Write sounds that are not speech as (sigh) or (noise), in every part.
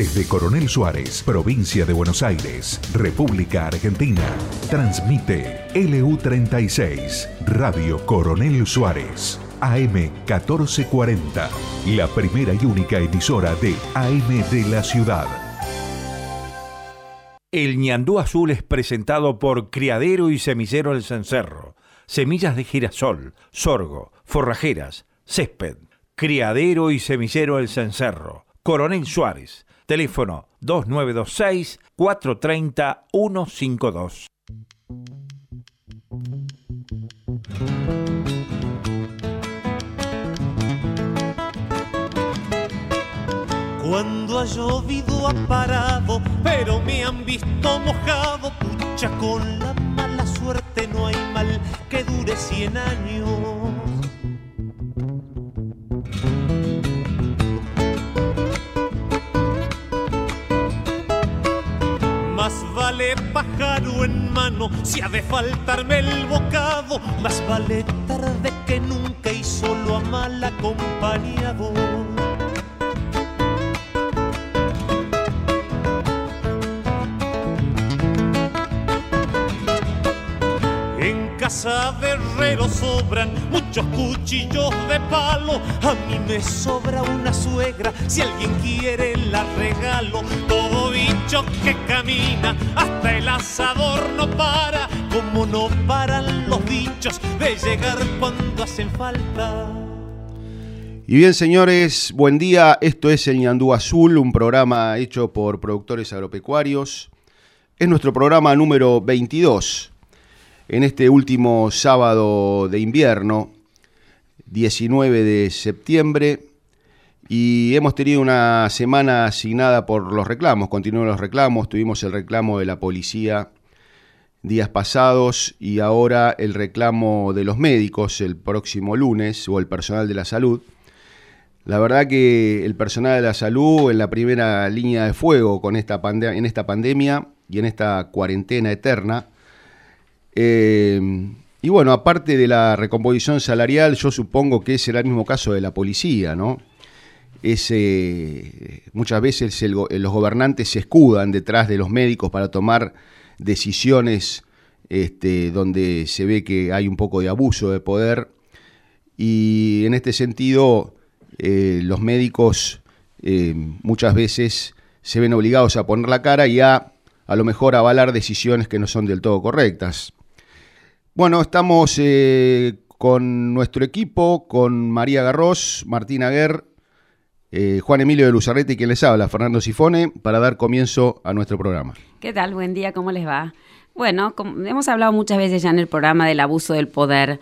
Desde Coronel Suárez, provincia de Buenos Aires, República Argentina, transmite LU36, Radio Coronel Suárez, AM 1440, la primera y única emisora de AM de la ciudad. El ñandú azul es presentado por Criadero y Semillero El Cencerro. Semillas de girasol, sorgo, forrajeras, césped. Criadero y Semillero El Cencerro. Coronel Suárez. Teléfono 2926-430-152. Cuando ha llovido ha parado, pero me han visto mojado, pucha con la mala suerte no hay mal que dure cien años. Más vale pájaro en mano si ha de faltarme el bocado. Más vale tarde que nunca y solo a mal acompañado. En casa de herrero sobran muchos cuchillos de palo. A mí me sobra una suegra, si alguien quiere la regalo. Todo bicho que camina, hasta el asador no para. Como no paran los bichos de llegar cuando hacen falta. Y bien, señores, buen día. Esto es El Ñandú Azul, un programa hecho por productores agropecuarios. Es nuestro programa número 22 en este último sábado de invierno, 19 de septiembre, y hemos tenido una semana asignada por los reclamos, continúan los reclamos, tuvimos el reclamo de la policía días pasados y ahora el reclamo de los médicos el próximo lunes o el personal de la salud. La verdad que el personal de la salud en la primera línea de fuego con esta en esta pandemia y en esta cuarentena eterna, eh, y bueno, aparte de la recomposición salarial, yo supongo que será el mismo caso de la policía, ¿no? Es, eh, muchas veces los gobernantes se escudan detrás de los médicos para tomar decisiones este, donde se ve que hay un poco de abuso de poder. Y en este sentido, eh, los médicos muchas veces se ven obligados a poner la cara y a a lo mejor avalar decisiones que no son del todo correctas. Bueno, estamos eh, con nuestro equipo, con María Garros, Martín Aguer, eh, Juan Emilio de Luzarrete y quien les habla, Fernando Sifone, para dar comienzo a nuestro programa. ¿Qué tal? Buen día, ¿cómo les va? Bueno, hemos hablado muchas veces ya en el programa del abuso del poder,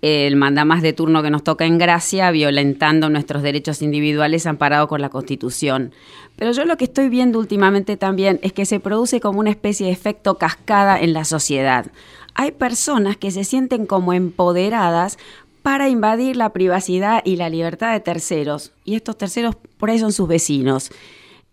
el mandamás de turno que nos toca en gracia, violentando nuestros derechos individuales amparados con la Constitución. Pero yo lo que estoy viendo últimamente también es que se produce como una especie de efecto cascada en la sociedad hay personas que se sienten como empoderadas para invadir la privacidad y la libertad de terceros. Y estos terceros por ahí son sus vecinos.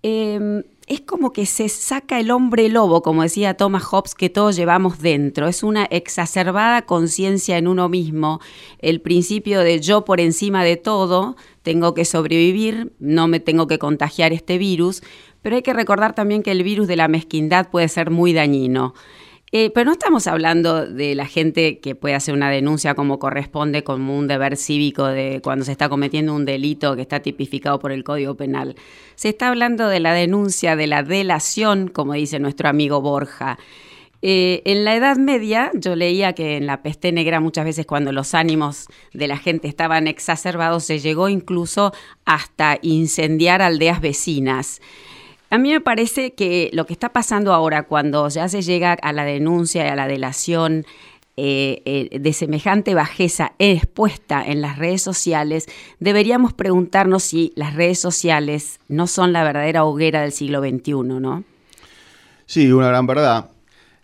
Em, es como que se saca el hombre lobo, como decía Thomas Hobbes, que todos llevamos dentro. Es una exacerbada conciencia en uno mismo. El principio de yo por encima de todo, tengo que sobrevivir, no me tengo que contagiar este virus. Pero hay que recordar también que el virus de la mezquindad puede ser muy dañino. Eh, pero no estamos hablando de la gente que puede hacer una denuncia como corresponde, como un deber cívico de cuando se está cometiendo un delito que está tipificado por el Código Penal. Se está hablando de la denuncia, de la delación, como dice nuestro amigo Borja. Eh, en la Edad Media yo leía que en la peste negra muchas veces cuando los ánimos de la gente estaban exacerbados se llegó incluso hasta incendiar aldeas vecinas. A mí me parece que lo que está pasando ahora, cuando ya se llega a la denuncia y a la delación eh, eh, de semejante bajeza expuesta en las redes sociales, deberíamos preguntarnos si las redes sociales no son la verdadera hoguera del siglo XXI, ¿no? Sí, una gran verdad.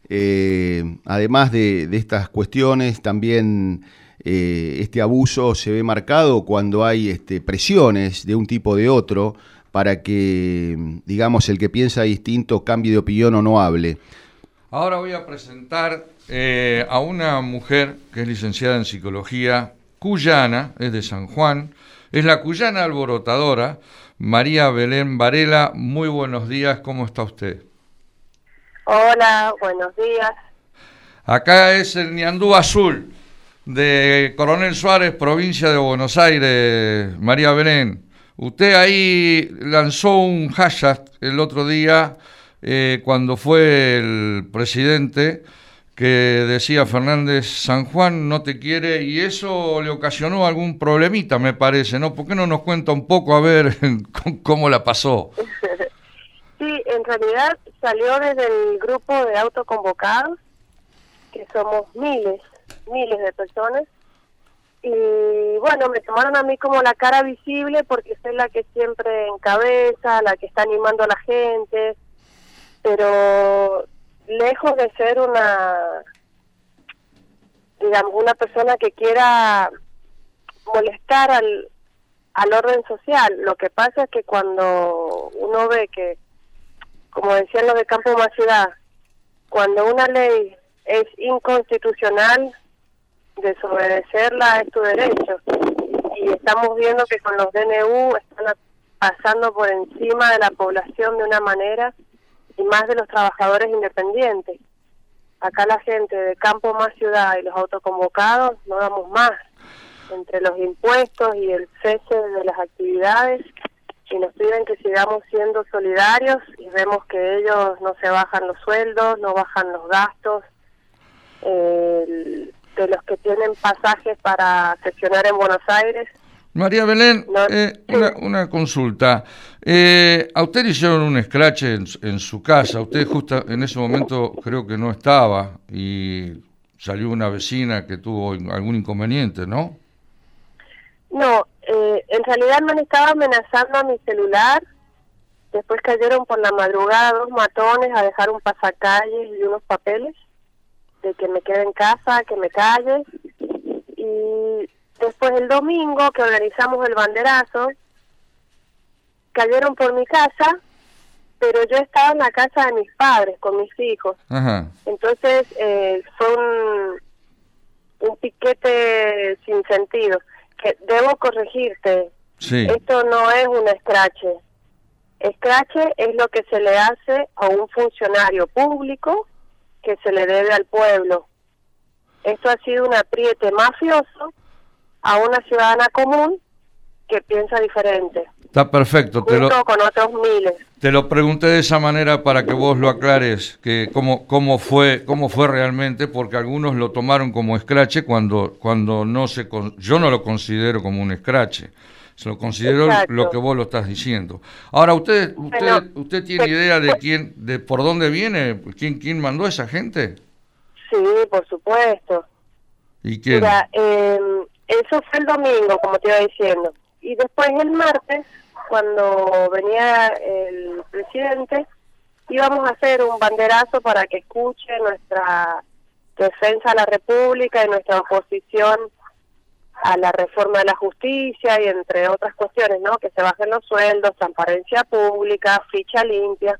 Eh, además de, estas cuestiones, también este abuso se ve marcado cuando hay este, presiones de un tipo o de otro para que, digamos, el que piensa distinto cambie de opinión o no hable. Ahora voy a presentar eh, a una mujer que es licenciada en psicología cuyana, es de San Juan, es la cuyana alborotadora, María Belén Varela. Muy buenos días, ¿cómo está usted? Hola, buenos días. Acá es el Niandú Azul de Coronel Suárez, provincia de Buenos Aires, María Belén. Usted ahí lanzó un hashtag el otro día eh, cuando fue el presidente que decía Fernández, San Juan no te quiere y eso le ocasionó algún problemita, me parece, ¿no? ¿Por qué no nos cuenta un poco a ver (laughs) cómo la pasó? (laughs) Sí, en realidad salió desde el grupo de autoconvocados, que somos miles, miles de personas, y bueno, me tomaron a mí como la cara visible porque soy la que siempre encabeza, la que está animando a la gente, pero lejos de ser una, digamos, una persona que quiera molestar al, al orden social. Lo que pasa es que cuando uno ve que, como decían los de Campo Más Ciudad, cuando una ley es inconstitucional, desobedecerla es tu derecho. Y estamos viendo que con los DNU están pasando por encima de la población de una manera y más de los trabajadores independientes. Acá la gente de campo más ciudad y los autoconvocados no damos más. Entre los impuestos y el cese de las actividades, y nos piden que sigamos siendo solidarios y vemos que ellos no se bajan los sueldos, no bajan los gastos eh, de los que tienen pasajes para sesionar en Buenos Aires María Belén, eh, una, consulta. Eh, a usted le hicieron un scratch en, su casa. Usted justo en ese momento creo que no estaba y salió una vecina que tuvo algún inconveniente, ¿no? No, eh, en realidad me estaba amenazando a mi celular. Después cayeron por la madrugada dos matones a dejar un pasacalles y unos papeles de que me quede en casa, que me calle. Y Después el domingo que organizamos el banderazo, cayeron por mi casa, pero yo estaba en la casa de mis padres con mis hijos. Entonces eh, fue un, un piquete sin sentido. Que debo corregirte. Esto no es un escrache. Escrache es lo que se le hace a un funcionario público que se le debe al pueblo. Esto ha sido un apriete mafioso a una ciudadana común que piensa diferente. Está perfecto. Te lo, con otros miles. Te lo pregunté de esa manera para que vos lo aclares, que cómo, cómo, fue, cómo fue realmente, porque algunos lo tomaron como escrache cuando, cuando no se... Yo no lo considero como un escrache, se lo considero lo que vos lo estás diciendo. Ahora, ¿usted usted, usted tiene idea de quién, de por dónde viene, quién, quién mandó a esa gente? Sí, por supuesto. ¿Y quién? Mira, eh, eso fue el domingo, como te iba diciendo. Y después el martes, cuando venía el presidente, íbamos a hacer un banderazo para que escuche nuestra defensa a la República y nuestra oposición a la reforma de la justicia y entre otras cuestiones, ¿no? Que se bajen los sueldos, transparencia pública, ficha limpia.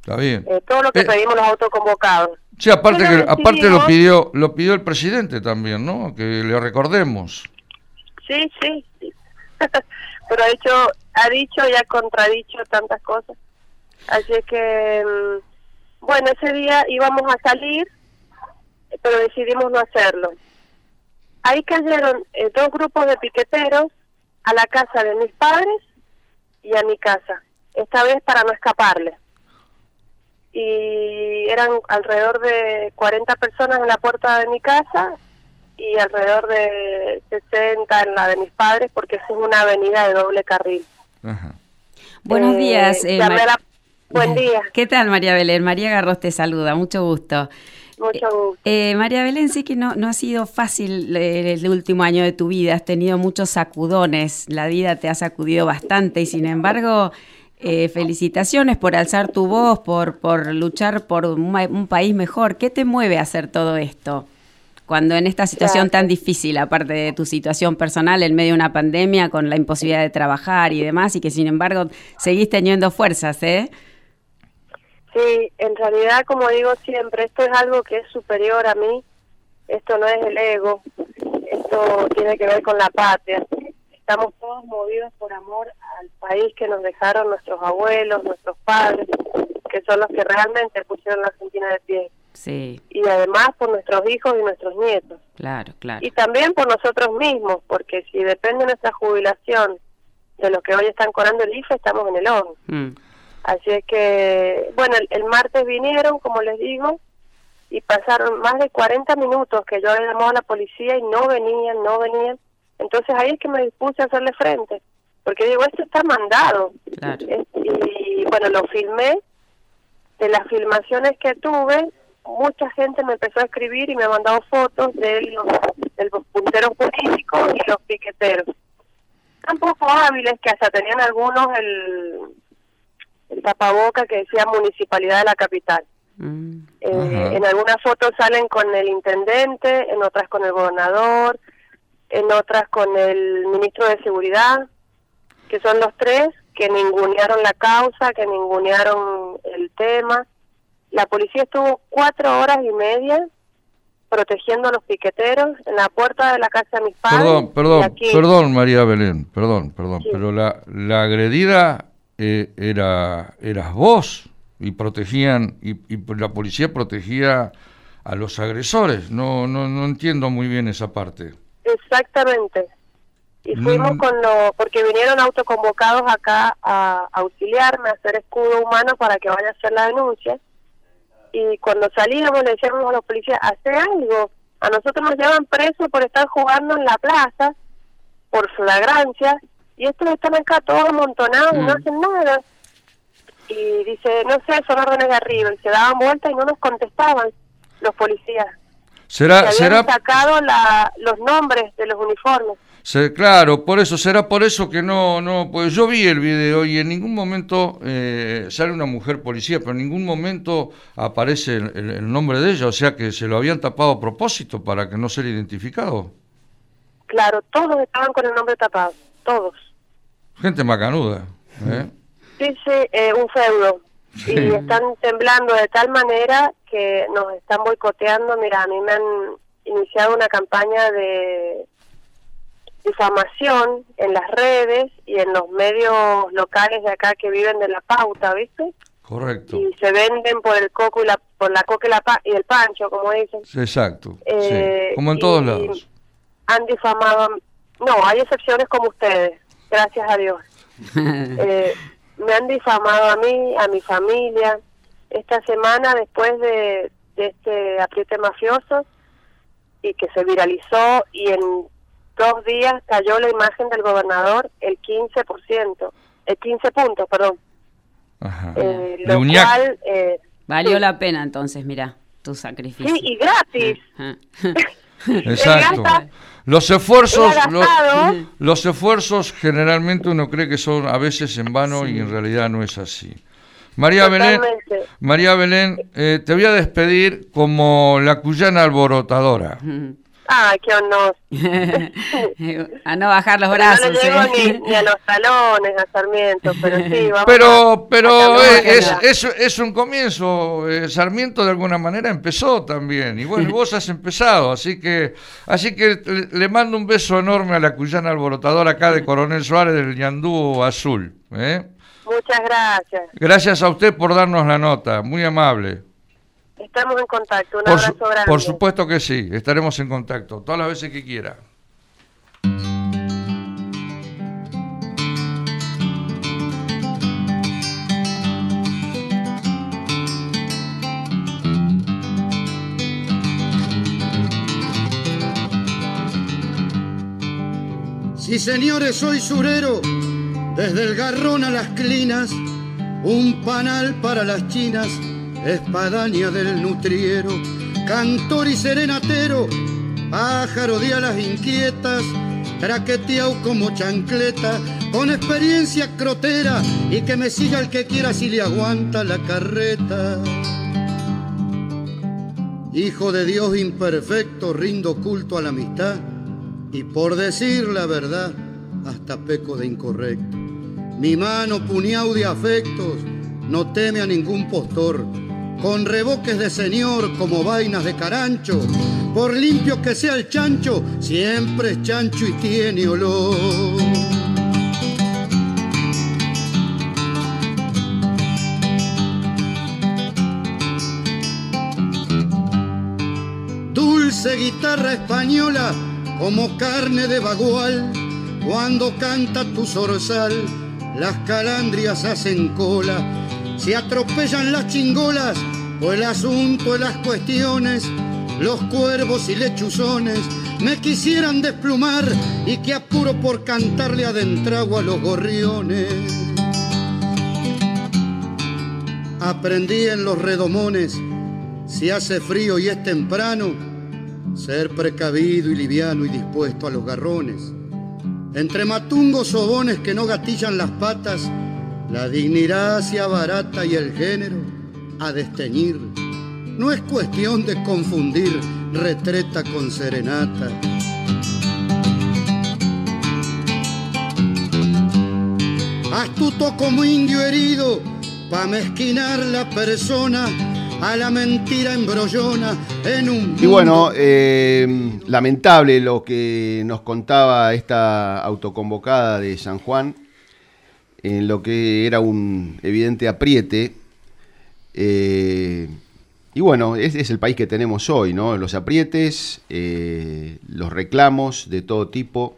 Está bien. Eh, todo lo que eh, pedimos los autoconvocados. Sí, aparte, que, aparte lo pidió lo pidió el presidente también, ¿no? Que le recordemos. Sí, sí, (laughs) pero ha dicho, ha dicho y ha contradicho tantas cosas. Así que, mm, bueno, ese día íbamos a salir, pero decidimos no hacerlo. Ahí cayeron eh, dos grupos de piqueteros a la casa de mis padres y a mi casa, esta vez para no escaparle y eran alrededor de 40 personas en la puerta de mi casa y alrededor de 60 en la de mis padres porque es una avenida de doble carril. Buenos eh, días. Eh, Buen (laughs) día. ¿Qué tal María Belén? María Garros te saluda, mucho gusto. Mucho gusto. Eh, María Belén, sí que no, no ha sido fácil el último año de tu vida, has tenido muchos sacudones, la vida te ha sacudido bastante y sin embargo eh, felicitaciones por alzar tu voz, por, por luchar por un, país mejor. ¿Qué te mueve a hacer todo esto? Cuando en esta situación tan difícil, aparte de tu situación personal en medio de una pandemia, con la imposibilidad de trabajar y demás, y que sin embargo seguís teniendo fuerzas, ¿eh? Sí, en realidad, como digo siempre, esto es algo que es superior a mí, esto no es el ego, esto tiene que ver con la patria. estamos todos movidos por amor al país que nos dejaron nuestros abuelos, nuestros padres, que son los que realmente pusieron la Argentina de pie. Sí. Y además por nuestros hijos y nuestros nietos. Claro, claro. Y también por nosotros mismos, porque si depende nuestra jubilación de los que hoy están cobrando el IFE, estamos en el ON. Mm. Así es que, bueno, el, martes vinieron, como les digo, y pasaron más de 40 minutos que yo le llamaba a la policía y no venían, no venían. Entonces ahí es que me dispuse a hacerle frente, porque digo, esto está mandado. y bueno, lo filmé. De las filmaciones que tuve, mucha gente me empezó a escribir y me ha mandado fotos de los, de los punteros políticos y los piqueteros. Tan poco hábiles que hasta tenían algunos el, el tapaboca que decía Municipalidad de la Capital. Mm. Eh, en algunas fotos salen con el intendente, en otras con el gobernador, en otras con el ministro de Seguridad, que son los tres que ningunearon la causa, que ningunearon el tema. La policía estuvo cuatro horas y media protegiendo a los piqueteros en la puerta de la casa de mis padres. Perdón, perdón, perdón, María Belén, perdón, perdón, pero la, la agredida eh, era eras vos y protegían y, y, la policía protegía a los agresores. No, no, no entiendo muy bien esa parte. Exactamente. Y fuimos con lo, porque vinieron autoconvocados acá a auxiliarme, a hacer escudo humano para que vaya a hacer la denuncia. Y cuando salíamos le decíamos a los policías, hace algo. A nosotros nos llevan presos por estar jugando en la plaza, por flagrancia, y estos están acá todos amontonados y no mm. hacen nada. Y dice, no sé, son órdenes de arriba. Y se daban vuelta y no nos contestaban los policías. ¿Será, se habían sacado la, los nombres de los uniformes. claro, por eso, será por eso que no, no, pues yo vi el video y en ningún momento eh, sale una mujer policía, pero en ningún momento aparece el, nombre de ella, o sea que se lo habían tapado a propósito para que no sea identificado. Claro, todos estaban con el nombre tapado, todos. Gente macanuda. ¿eh? Sí, sí, eh, un feudo. Y están temblando de tal manera que nos están boicoteando. Mira, a mí me han iniciado una campaña de difamación en las redes y en los medios locales de acá que viven de la pauta, ¿viste? Correcto. Y se venden por el coco y la por la coca y, la y el pancho, como dicen. Exacto. Eh, Como en todos lados. Han difamado. No, hay excepciones como ustedes, gracias a Dios. (laughs) eh, me han difamado a mí, a mi familia. Esta semana, después de, este apriete mafioso y que se viralizó y en dos días cayó la imagen del gobernador el 15%, el 15 puntos, perdón. Ajá. Eh, lo cual, eh, Valió la pena entonces, mira, tu sacrificio. Sí, y gratis. (laughs) Exacto. Los esfuerzos, los, esfuerzos generalmente uno cree que son a veces en vano y en realidad no es así. María Belén, María Belén eh, te voy a despedir como la cuyana alborotadora. Ay, qué honor. (laughs) a no bajar los brazos. no llego ¿eh? ni, a los talones, a Sarmiento, pero sí, vamos (laughs) Pero, pero es, es, es, un comienzo. Eh, Sarmiento de alguna manera empezó también. Y bueno, (laughs) vos has empezado. Así que, así que le, mando un beso enorme a la cuyana alborotadora acá de Coronel Suárez del Ñandú Azul. ¿eh? Muchas gracias. Gracias a usted por darnos la nota. Muy amable. Estamos en contacto. Un por abrazo grande. Por supuesto que sí, estaremos en contacto todas las veces que quiera. Sí, señores, soy surero, desde el garrón a las clinas, un panal para las chinas espadaña del nutriero, cantor y serenatero, pájaro de alas inquietas, traqueteado como chancleta, con experiencia crotera, y que me siga el que quiera si le aguanta la carreta. Hijo de Dios imperfecto, rindo culto a la amistad, y por decir la verdad, hasta peco de incorrecto. Mi mano puñado de afectos, no teme a ningún postor, con reboques de señor como vainas de carancho. Por limpio que sea el chancho, siempre es chancho y tiene olor. Dulce guitarra española, como carne de bagual, cuando canta tu zorzal, las calandrias hacen cola se atropellan las chingolas o el asunto de las cuestiones. Los cuervos y lechuzones me quisieran desplumar y que apuro por cantarle adentrago a los gorriones. Aprendí en los redomones, si hace frío y es temprano, ser precavido y liviano y dispuesto a los garrones. Entre matungos sobones que no gatillan las patas, la dignidad se abarata y el género a desteñir. No es cuestión de confundir retreta con serenata. Astuto como indio herido, pa' mezquinar la persona a la mentira embrollona en un... Y bueno, eh, lamentable lo que nos contaba esta autoconvocada de San Juan, en lo que era un evidente apriete. Eh, y bueno, ese es el país que tenemos hoy, ¿no? Los aprietes, eh, los reclamos de todo tipo.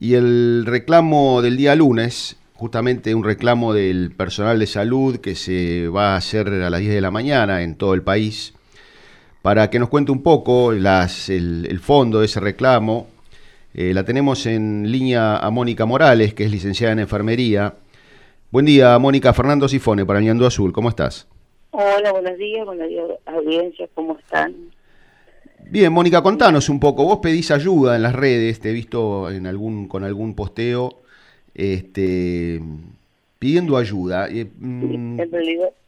Y el reclamo del día lunes justamente un reclamo del personal de salud que se va a hacer a las 10 de la mañana en todo el país, para que nos cuente un poco el, fondo de ese reclamo. Eh, la tenemos en línea a Mónica Morales, que es licenciada en enfermería. Buen día, Mónica. Fernando Sifone, para Ñandú Azul. ¿Cómo estás? Hola, buenos días, buenos días, audiencia. ¿Cómo están? Bien, Mónica, contanos un poco. Vos pedís ayuda en las redes, te he visto en algún, con algún posteo este, pidiendo ayuda. Eh, mm,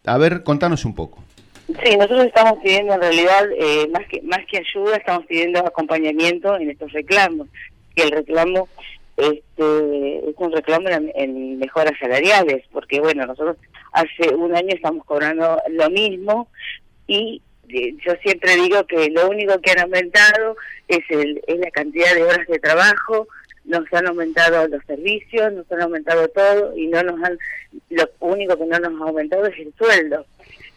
a ver, contanos un poco. Sí, nosotros estamos pidiendo en realidad, eh, más, que, más que ayuda, estamos pidiendo acompañamiento en estos reclamos. Que el reclamo este, es un reclamo en, mejoras salariales, porque bueno, nosotros hace un año estamos cobrando lo mismo y eh, yo siempre digo que lo único que han aumentado es, el, es la cantidad de horas de trabajo, nos han aumentado los servicios, nos han aumentado todo y no nos han, lo único que no nos ha aumentado es el sueldo.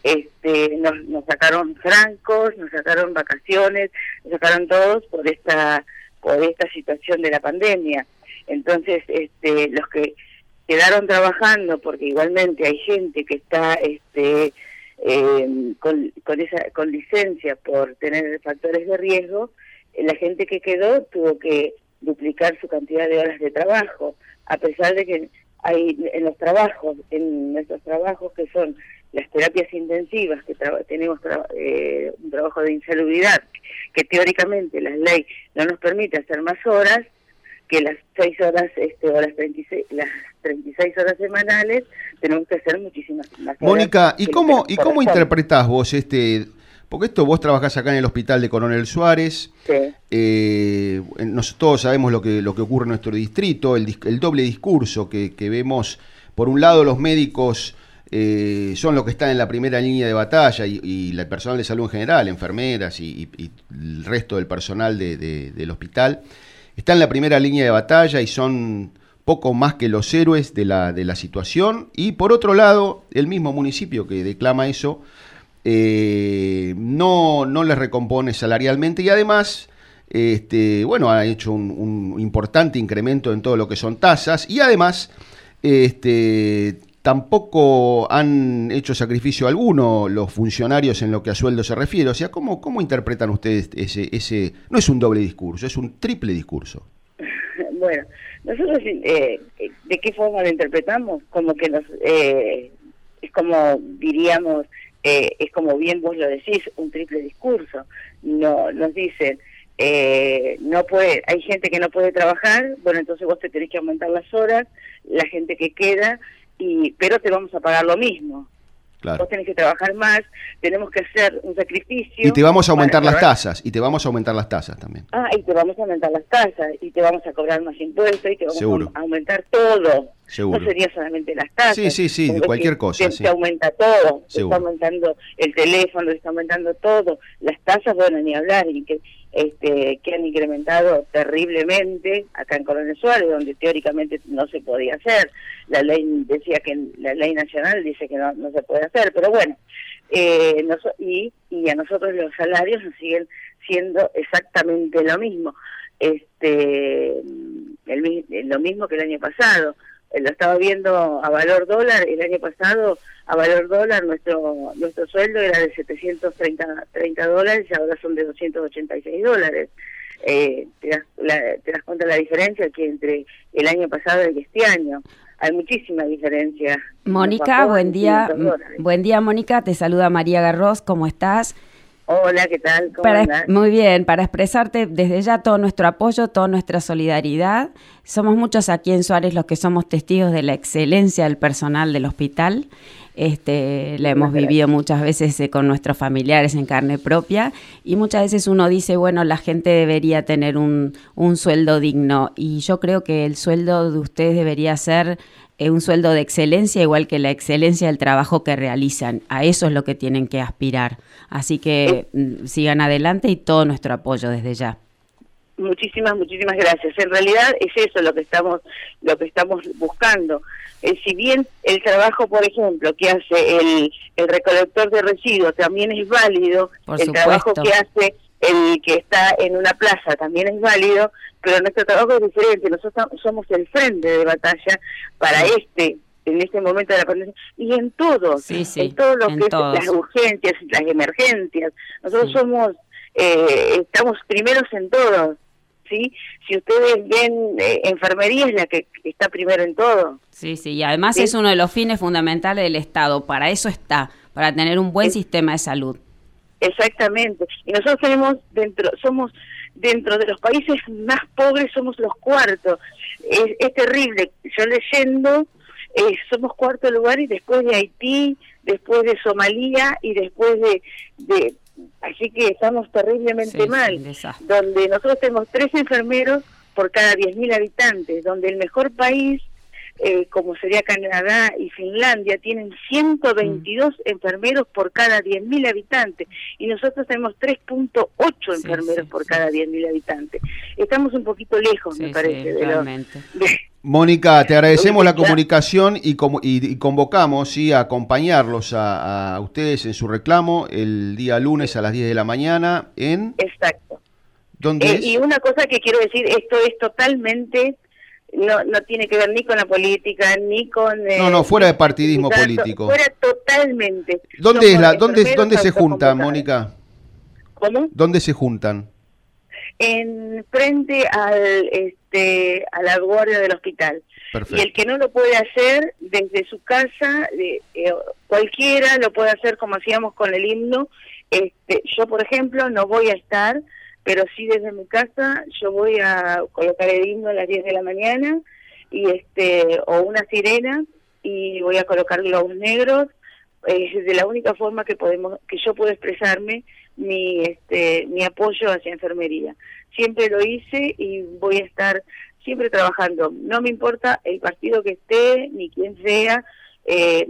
Este, nos, nos sacaron francos, nos sacaron vacaciones, nos sacaron todos por esta por esta situación de la pandemia. Entonces, este, los que quedaron trabajando, porque igualmente hay gente que está este, eh, con, con, esa, con licencia por tener factores de riesgo, la gente que quedó tuvo que duplicar su cantidad de horas de trabajo, a pesar de que hay en los trabajos, en nuestros trabajos que son las terapias intensivas, que tenemos eh, un trabajo de insalubridad, que teóricamente la ley no nos permite hacer más horas, que las seis horas este, o las 36, las 36 horas semanales tenemos que hacer muchísimas más horas. Mónica, ¿y cómo, ¿y cómo interpretás vos este porque esto vos trabajás acá en el hospital de Coronel Suárez. Sí. Eh, todos sabemos lo que, lo que ocurre en nuestro distrito, el, doble discurso que, vemos. Por un lado, los médicos eh, son los que están en la primera línea de batalla y, el personal de salud en general, enfermeras y, el resto del personal del hospital, está en la primera línea de batalla y son poco más que los héroes de la, de la situación. Y por otro lado, el mismo municipio que declama eso eh, no, no les recompone salarialmente y además, este, bueno, ha hecho un, importante incremento en todo lo que son tasas y además, este, tampoco han hecho sacrificio alguno los funcionarios en lo que a sueldo se refiere. O sea, ¿cómo, cómo interpretan ustedes ese, ese, no es un doble discurso, es un triple discurso? (laughs) Bueno, nosotros, eh, ¿de qué forma lo interpretamos? Como que nos, eh, es como diríamos, eh, es como bien vos lo decís, un triple discurso. No, nos dicen, eh, no puede, hay gente que no puede trabajar, bueno, entonces vos te tenés que aumentar las horas, la gente que queda, y pero te vamos a pagar lo mismo. Vos tenés que trabajar más, tenemos que hacer un sacrificio. Y te vamos a aumentar las tasas, y te vamos a aumentar las tasas también. Ah, y te vamos a aumentar las tasas, y te vamos a cobrar más impuestos, y te vamos a aumentar todo. No sería solamente las tasas. Sí, sí, sí, de cualquier cosa. Se, aumenta todo, se está aumentando el teléfono, está aumentando todo. Las tasas, bueno, ni hablar, y que este, que han incrementado terriblemente acá en Coronel Suárez, donde teóricamente no se podía hacer. La ley decía que la ley nacional dice que no, no se puede hacer, pero bueno, eh, y, y a nosotros los salarios nos siguen siendo exactamente lo mismo. Este, lo mismo que el año pasado. Lo estaba viendo a valor dólar, el año pasado a valor dólar nuestro nuestro sueldo era de 730 30 dólares y ahora son de 286 dólares. Eh, te, das, te das cuenta la diferencia que entre el año pasado y este año hay muchísima diferencia. Mónica, buen día. Buen día, Mónica. Te saluda María Garros. ¿Cómo estás? Hola, ¿qué tal? ¿Cómo Muy bien, para expresarte desde ya todo nuestro apoyo, toda nuestra solidaridad. Somos muchos aquí en Suárez los que somos testigos de la excelencia del personal del hospital. Este, la hemos vivido muchas veces eh, con nuestros familiares en carne propia y muchas veces uno dice, bueno, la gente debería tener un, un sueldo digno y yo creo que el sueldo de ustedes debería ser un sueldo de excelencia, igual que la excelencia del trabajo que realizan. A eso es lo que tienen que aspirar. Así que mm, sigan adelante y todo nuestro apoyo desde ya. Muchísimas, muchísimas gracias. En realidad es eso lo que estamos, lo que estamos buscando. Eh, si bien el trabajo, por ejemplo, que hace el, el recolector de residuos también es válido, el trabajo que hace el que está en una plaza también es válido, pero nuestro trabajo es diferente. Nosotros somos el frente de batalla para este en este momento de la pandemia y en todo, en todo lo que es las urgencias, las emergencias. Nosotros somos, eh, estamos primeros en todo. ¿Sí? Si ustedes ven, eh, enfermería es la que está primero en todo. Sí, sí, y además es uno de los fines fundamentales del Estado, para eso está, para tener un buen sistema de salud. Exactamente, y nosotros tenemos dentro, somos dentro de los países más pobres, somos los cuartos. Es, es terrible, yo leyendo eh, somos cuarto lugar y después de Haití, después de Somalia y después de... de así que estamos terriblemente mal, donde nosotros tenemos tres enfermeros por cada 10.000 habitantes, donde el mejor país eh, como sería Canadá y Finlandia, tienen 122 mm. enfermeros por cada 10.000 habitantes y nosotros tenemos 3.8 enfermeros por cada 10.000 habitantes. Estamos un poquito lejos, me parece, de, lo, Mónica, te agradecemos la comunicación y, y, convocamos ¿sí? a acompañarlos a, ustedes en su reclamo el día lunes a las 10 de la mañana en... Exacto. ¿Dónde eh, Y una cosa que quiero decir, esto es totalmente, no, no tiene que ver ni con la política, ni con... no, no, fuera de partidismo político. Fuera totalmente. ¿Dónde, es la, dónde, dónde se juntan, Mónica? ¿Cómo? ¿Dónde se juntan? En frente al este, a la guardia del hospital. Y el que no lo puede hacer desde su casa, eh, cualquiera lo puede hacer como hacíamos con el himno. Este, yo, por ejemplo, no voy a estar, pero sí desde mi casa yo voy a colocar el himno a las 10 de la mañana y este o una sirena y voy a colocar globos negros. Es de la única forma que podemos que yo puedo expresarme mi este mi apoyo hacia enfermería siempre lo hice y voy a estar siempre trabajando. No me importa el partido que esté ni quién sea. Eh,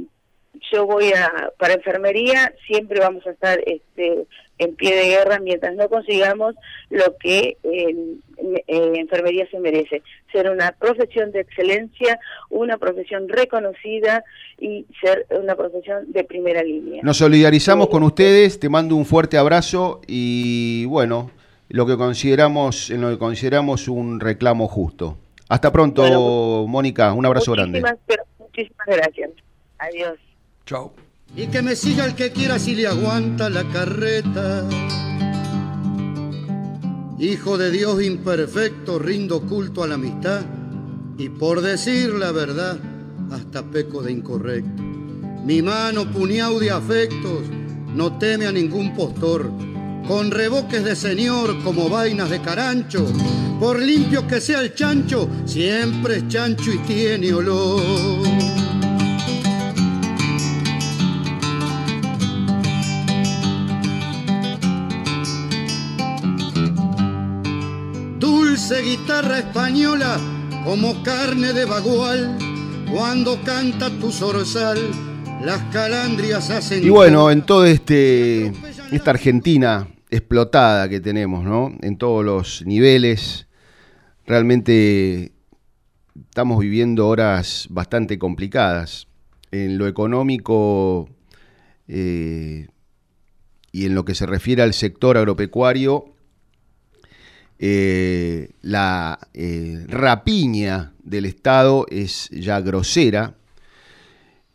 yo voy a para enfermería siempre vamos a estar este en pie de guerra mientras no consigamos lo que en enfermería se merece ser una profesión de excelencia una profesión reconocida y ser una profesión de primera línea nos solidarizamos con ustedes te mando un fuerte abrazo y bueno lo que consideramos, en lo que consideramos un reclamo justo. Hasta pronto, Mónica, un abrazo grande. Muchísimas gracias. Adiós. Y que me siga el que quiera si le aguanta la carreta. Hijo de Dios imperfecto, rindo culto a la amistad y por decir la verdad, hasta peco de incorrecto. Mi mano puñado de afectos no teme a ningún postor con reboques de señor como vainas de carancho. Por limpio que sea el chancho, siempre es chancho y tiene olor. Dulce guitarra española como carne de bagual, cuando canta tu zorzal, las calandrias hacen... Y bueno, en todo este esta Argentina explotada que tenemos, ¿no? En todos los niveles. Realmente estamos viviendo horas bastante complicadas. En lo económico y en lo que se refiere al sector agropecuario, la rapiña del Estado es ya grosera.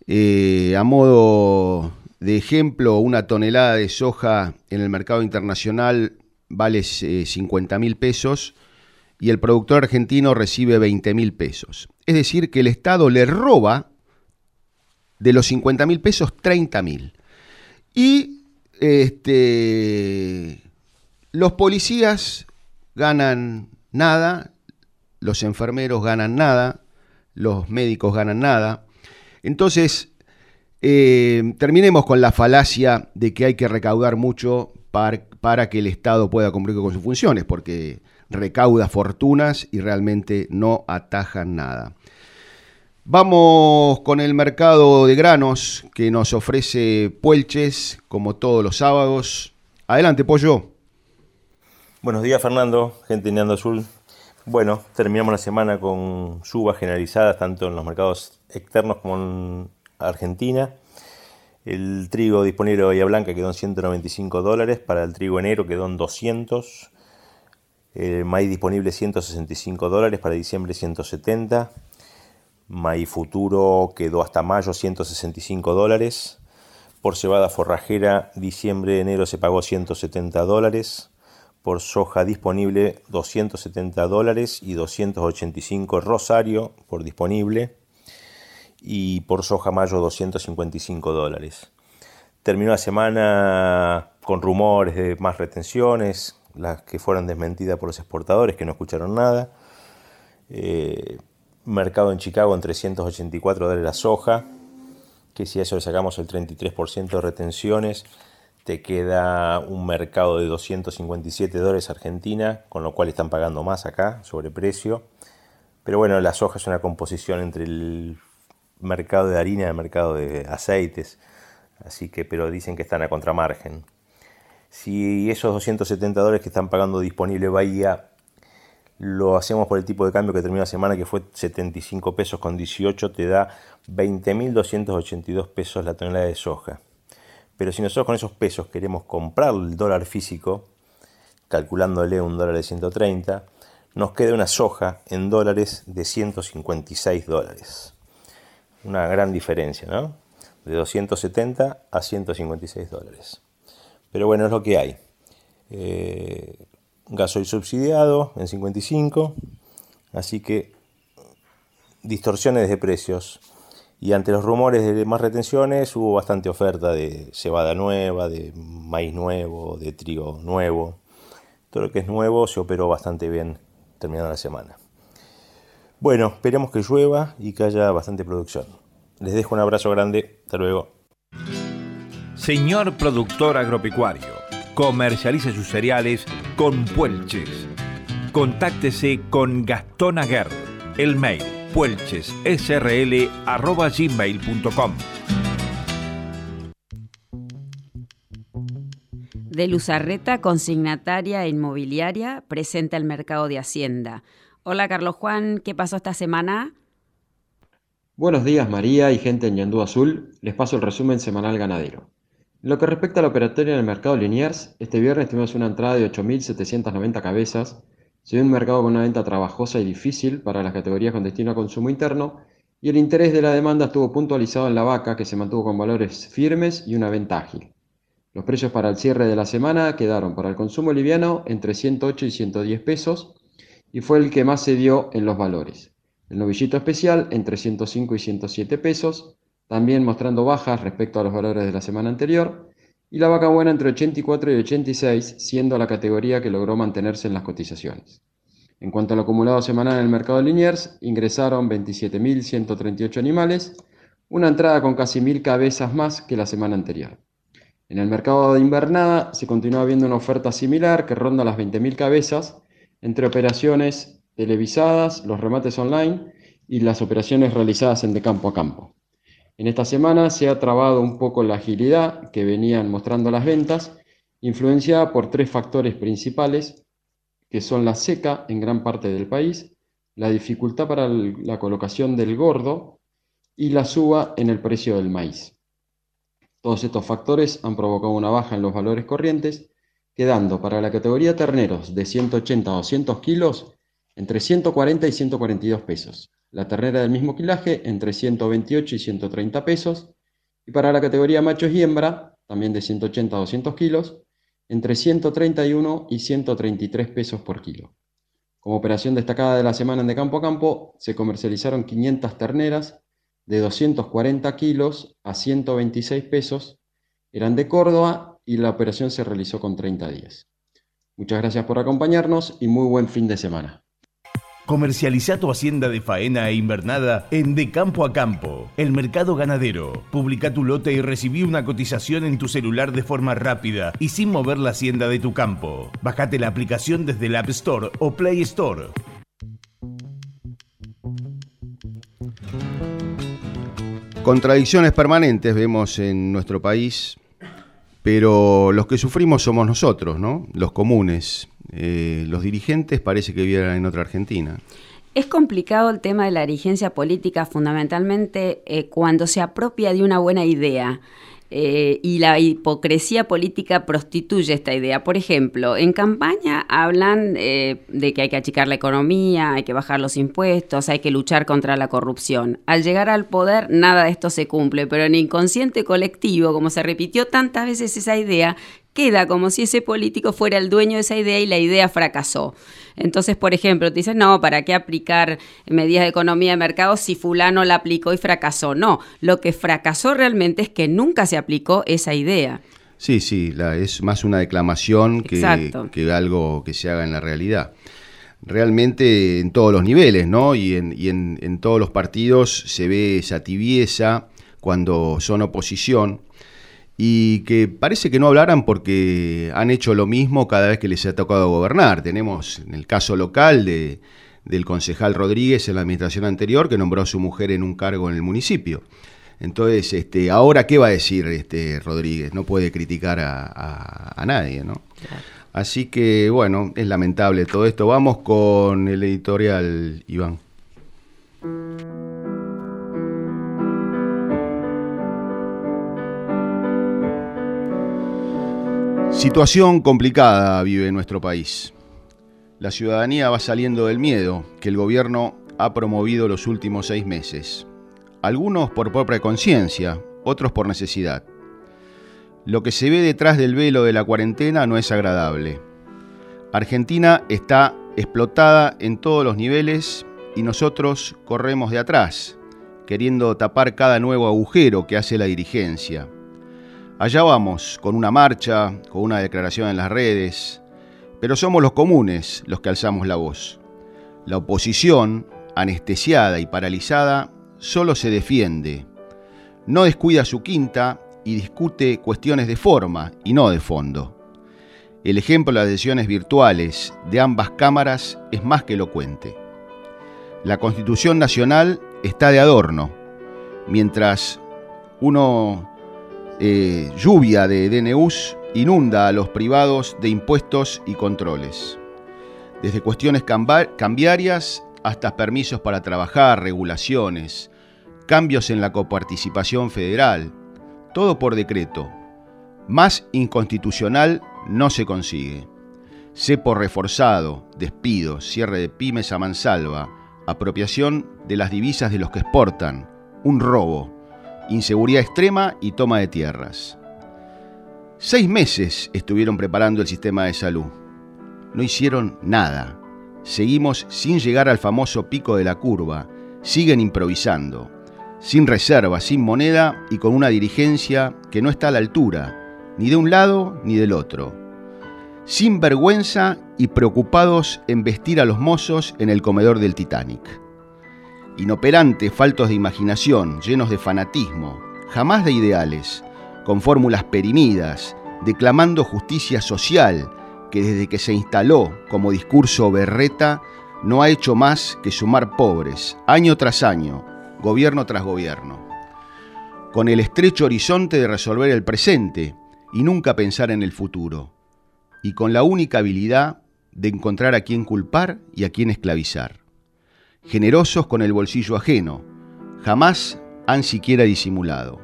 a modo de ejemplo, una tonelada de soja en el mercado internacional vale 50 mil pesos y el productor argentino recibe 20 mil pesos. Es decir, que el Estado le roba de los 50 mil pesos 30 mil. Y este, los policías ganan nada, los enfermeros ganan nada, los médicos ganan nada. Entonces, eh, terminemos con la falacia de que hay que recaudar mucho para, para que el Estado pueda cumplir con sus funciones, porque recauda fortunas y realmente no atajan nada. Vamos con el mercado de granos que nos ofrece Puelches, como todos los sábados. Adelante, Pollo. Buenos días, Fernando, gente de Neando Azul. Bueno, terminamos la semana con subas generalizadas tanto en los mercados externos como en Argentina. El trigo disponible de Bahía Blanca quedó en 195 dólares, para el trigo enero quedó en 200 el maíz disponible 165 dólares, para diciembre 170. Maíz futuro quedó hasta mayo 165 dólares. Por cebada forrajera, diciembre, enero se pagó 170 dólares. Por soja disponible 270 dólares y 285 rosario por disponible. Y por soja mayo 255 dólares. Terminó la semana con rumores de más retenciones, las que fueron desmentidas por los exportadores que no escucharon nada. Eh, mercado en Chicago en 384 dólares la soja, que si a eso le sacamos el 33% de retenciones, te queda un mercado de 257 dólares Argentina, con lo cual están pagando más acá sobre precio. Pero bueno, la soja es una composición entre el mercado de harina y el mercado de aceites, así que, pero dicen que están a contramargen. Si esos 270 dólares que están pagando disponible Bahía lo hacemos por el tipo de cambio que terminó la semana, que fue 75 pesos con 18, te da 20.282 pesos la tonelada de soja. Pero si nosotros con esos pesos queremos comprar el dólar físico, calculándole un dólar de 130, nos queda una soja en dólares de 156 dólares. Una gran diferencia, ¿no? De 270 a 156 dólares. Pero bueno, es lo que hay. Eh, gasoil subsidiado en 55, así que distorsiones de precios. Y ante los rumores de más retenciones hubo bastante oferta de cebada nueva, de maíz nuevo, de trigo nuevo. Todo lo que es nuevo se operó bastante bien terminando la semana. Bueno, esperemos que llueva y que haya bastante producción. Les dejo un abrazo grande. Hasta luego. Señor productor agropecuario, comercialice sus cereales con Puelches. Contáctese con Gastón Aguer. El mail puelchessrl.gmail.com De Luzarreta, consignataria e inmobiliaria, presenta el mercado de Hacienda. Hola Carlos Juan, ¿qué pasó esta semana? Buenos días María y gente en Yandú Azul. Les paso el resumen semanal ganadero. En lo que respecta a la operatoria en el mercado Liniers, este viernes tuvimos una entrada de 8.790 cabezas, se ve un mercado con una venta trabajosa y difícil para las categorías con destino a consumo interno, y el interés de la demanda estuvo puntualizado en la vaca, que se mantuvo con valores firmes y una venta ágil. Los precios para el cierre de la semana quedaron para el consumo liviano entre 108 y 110 pesos, y fue el que más se dio en los valores. El novillito especial entre 105 y 107 pesos, también mostrando bajas respecto a los valores de la semana anterior, y la vaca buena entre 84 y 86, siendo la categoría que logró mantenerse en las cotizaciones. En cuanto al acumulado semanal en el mercado de Liniers, ingresaron 27.138 animales, una entrada con casi 1.000 cabezas más que la semana anterior. En el mercado de invernada se continúa viendo una oferta similar que ronda las 20.000 cabezas entre operaciones televisadas, los remates online y las operaciones realizadas en de campo a campo. En esta semana se ha trabado un poco la agilidad que venían mostrando las ventas, influenciada por tres factores principales, que son la seca en gran parte del país, la dificultad para la colocación del gordo y la suba en el precio del maíz. Todos estos factores han provocado una baja en los valores corrientes, quedando para la categoría terneros de 180 a 200 kilos entre 140 y 142 pesos, la ternera del mismo quilaje entre 128 y 130 pesos, y para la categoría machos y hembra, también de 180 a 200 kilos, entre 131 y 133 pesos por kilo. Como operación destacada de la semana en de campo a campo, se comercializaron 500 terneras de 240 kilos a 126 pesos, eran de Córdoba y la operación se realizó con 30 días. Muchas gracias por acompañarnos y muy buen fin de semana. Comercializa tu hacienda de faena e invernada en De Campo a Campo, el mercado ganadero. Publica tu lote y recibí una cotización en tu celular de forma rápida y sin mover la hacienda de tu campo. Bájate la aplicación desde el App Store o Play Store. Contradicciones permanentes vemos en nuestro país, pero los que sufrimos somos nosotros, ¿no? Los comunes. Eh, los dirigentes parece que vivieran en otra Argentina. Es complicado el tema de la dirigencia política fundamentalmente eh, cuando se apropia de una buena idea. Eh, y la hipocresía política prostituye esta idea. Por ejemplo, en campaña hablan eh, de que hay que achicar la economía, hay que bajar los impuestos, hay que luchar contra la corrupción. Al llegar al poder, nada de esto se cumple, pero en inconsciente colectivo, como se repitió tantas veces esa idea, queda como si ese político fuera el dueño de esa idea y la idea fracasó. Entonces, por ejemplo, te dicen, no, ¿para qué aplicar medidas de economía de mercado si fulano la aplicó y fracasó? No, lo que fracasó realmente es que nunca se aplicó esa idea. Sí, sí, es más una declamación que, que, algo que se haga en la realidad. Realmente en todos los niveles, ¿no? Y, en, y en, en todos los partidos se ve esa tibieza cuando son oposición y que parece que no hablaran porque han hecho lo mismo cada vez que les ha tocado gobernar. Tenemos en el caso local de, del concejal Rodríguez en la administración anterior que nombró a su mujer en un cargo en el municipio. Entonces, este, ahora, ¿qué va a decir este Rodríguez? No puede criticar a, a, nadie, ¿no? Así que, bueno, es lamentable todo esto. Vamos con el editorial, Iván. Situación complicada vive nuestro país. La ciudadanía va saliendo del miedo que el gobierno ha promovido los últimos seis meses. Algunos por propia conciencia, otros por necesidad. Lo que se ve detrás del velo de la cuarentena no es agradable. Argentina está explotada en todos los niveles y nosotros corremos de atrás, queriendo tapar cada nuevo agujero que hace la dirigencia Allá vamos, con una marcha, con una declaración en las redes, pero somos los comunes los que alzamos la voz. La oposición, anestesiada y paralizada, solo se defiende, no descuida su quinta y discute cuestiones de forma y no de fondo. El ejemplo de las sesiones virtuales de ambas cámaras es más que elocuente. La Constitución Nacional está de adorno, mientras uno eh, lluvia de DNUs inunda a los privados de impuestos y controles. Desde cuestiones cambiarias hasta permisos para trabajar, regulaciones, cambios en la coparticipación federal, todo por decreto. Más inconstitucional no se consigue. Cepo reforzado, despidos, cierre de pymes a mansalva, apropiación de las divisas de los que exportan, un robo inseguridad extrema y toma de tierras. Seis meses estuvieron preparando el sistema de salud. No hicieron nada. Seguimos sin llegar al famoso pico de la curva. Siguen improvisando. Sin reserva, sin moneda y con una dirigencia que no está a la altura, ni de un lado ni del otro. Sin vergüenza y preocupados en vestir a los mozos en el comedor del Titanic inoperantes, faltos de imaginación, llenos de fanatismo, jamás de ideales, con fórmulas perimidas, declamando justicia social, que desde que se instaló como discurso berreta, no ha hecho más que sumar pobres, año tras año, gobierno tras gobierno, con el estrecho horizonte de resolver el presente y nunca pensar en el futuro, y con la única habilidad de encontrar a quién culpar y a quién esclavizar generosos con el bolsillo ajeno, jamás han siquiera disimulado.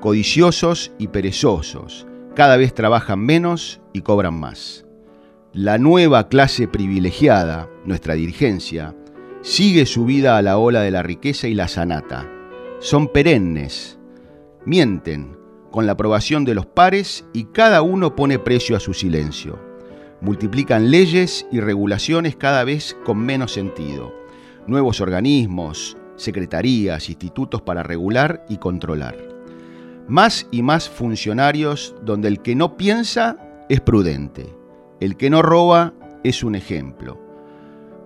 codiciosos y perezosos, cada vez trabajan menos y cobran más. La nueva clase privilegiada, nuestra dirigencia, sigue subida a la ola de la riqueza y la sanata. Son perennes, mienten con la aprobación de los pares y cada uno pone precio a su silencio. Multiplican leyes y regulaciones cada vez con menos sentido. Nuevos organismos, secretarías, institutos para regular y controlar. Más y más funcionarios donde el que no piensa es prudente, el que no roba es un ejemplo.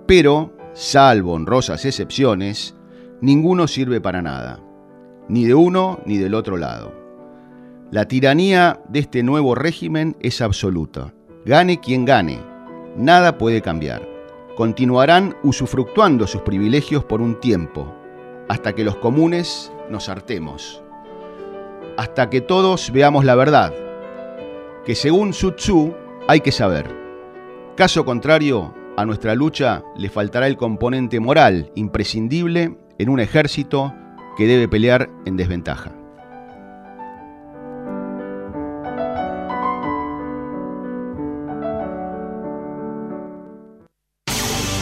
Pero, salvo honrosas excepciones, ninguno sirve para nada, ni de uno ni del otro lado. La tiranía de este nuevo régimen es absoluta. Gane quien gane, nada puede cambiar. Continuarán usufructuando sus privilegios por un tiempo, hasta que los comunes nos hartemos, hasta que todos veamos la verdad, que según Su Tzu hay que saber. Caso contrario, a nuestra lucha le faltará el componente moral imprescindible en un ejército que debe pelear en desventaja.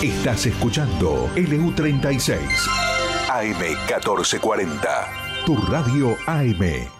Estás escuchando LU36 AM1440, tu radio AM.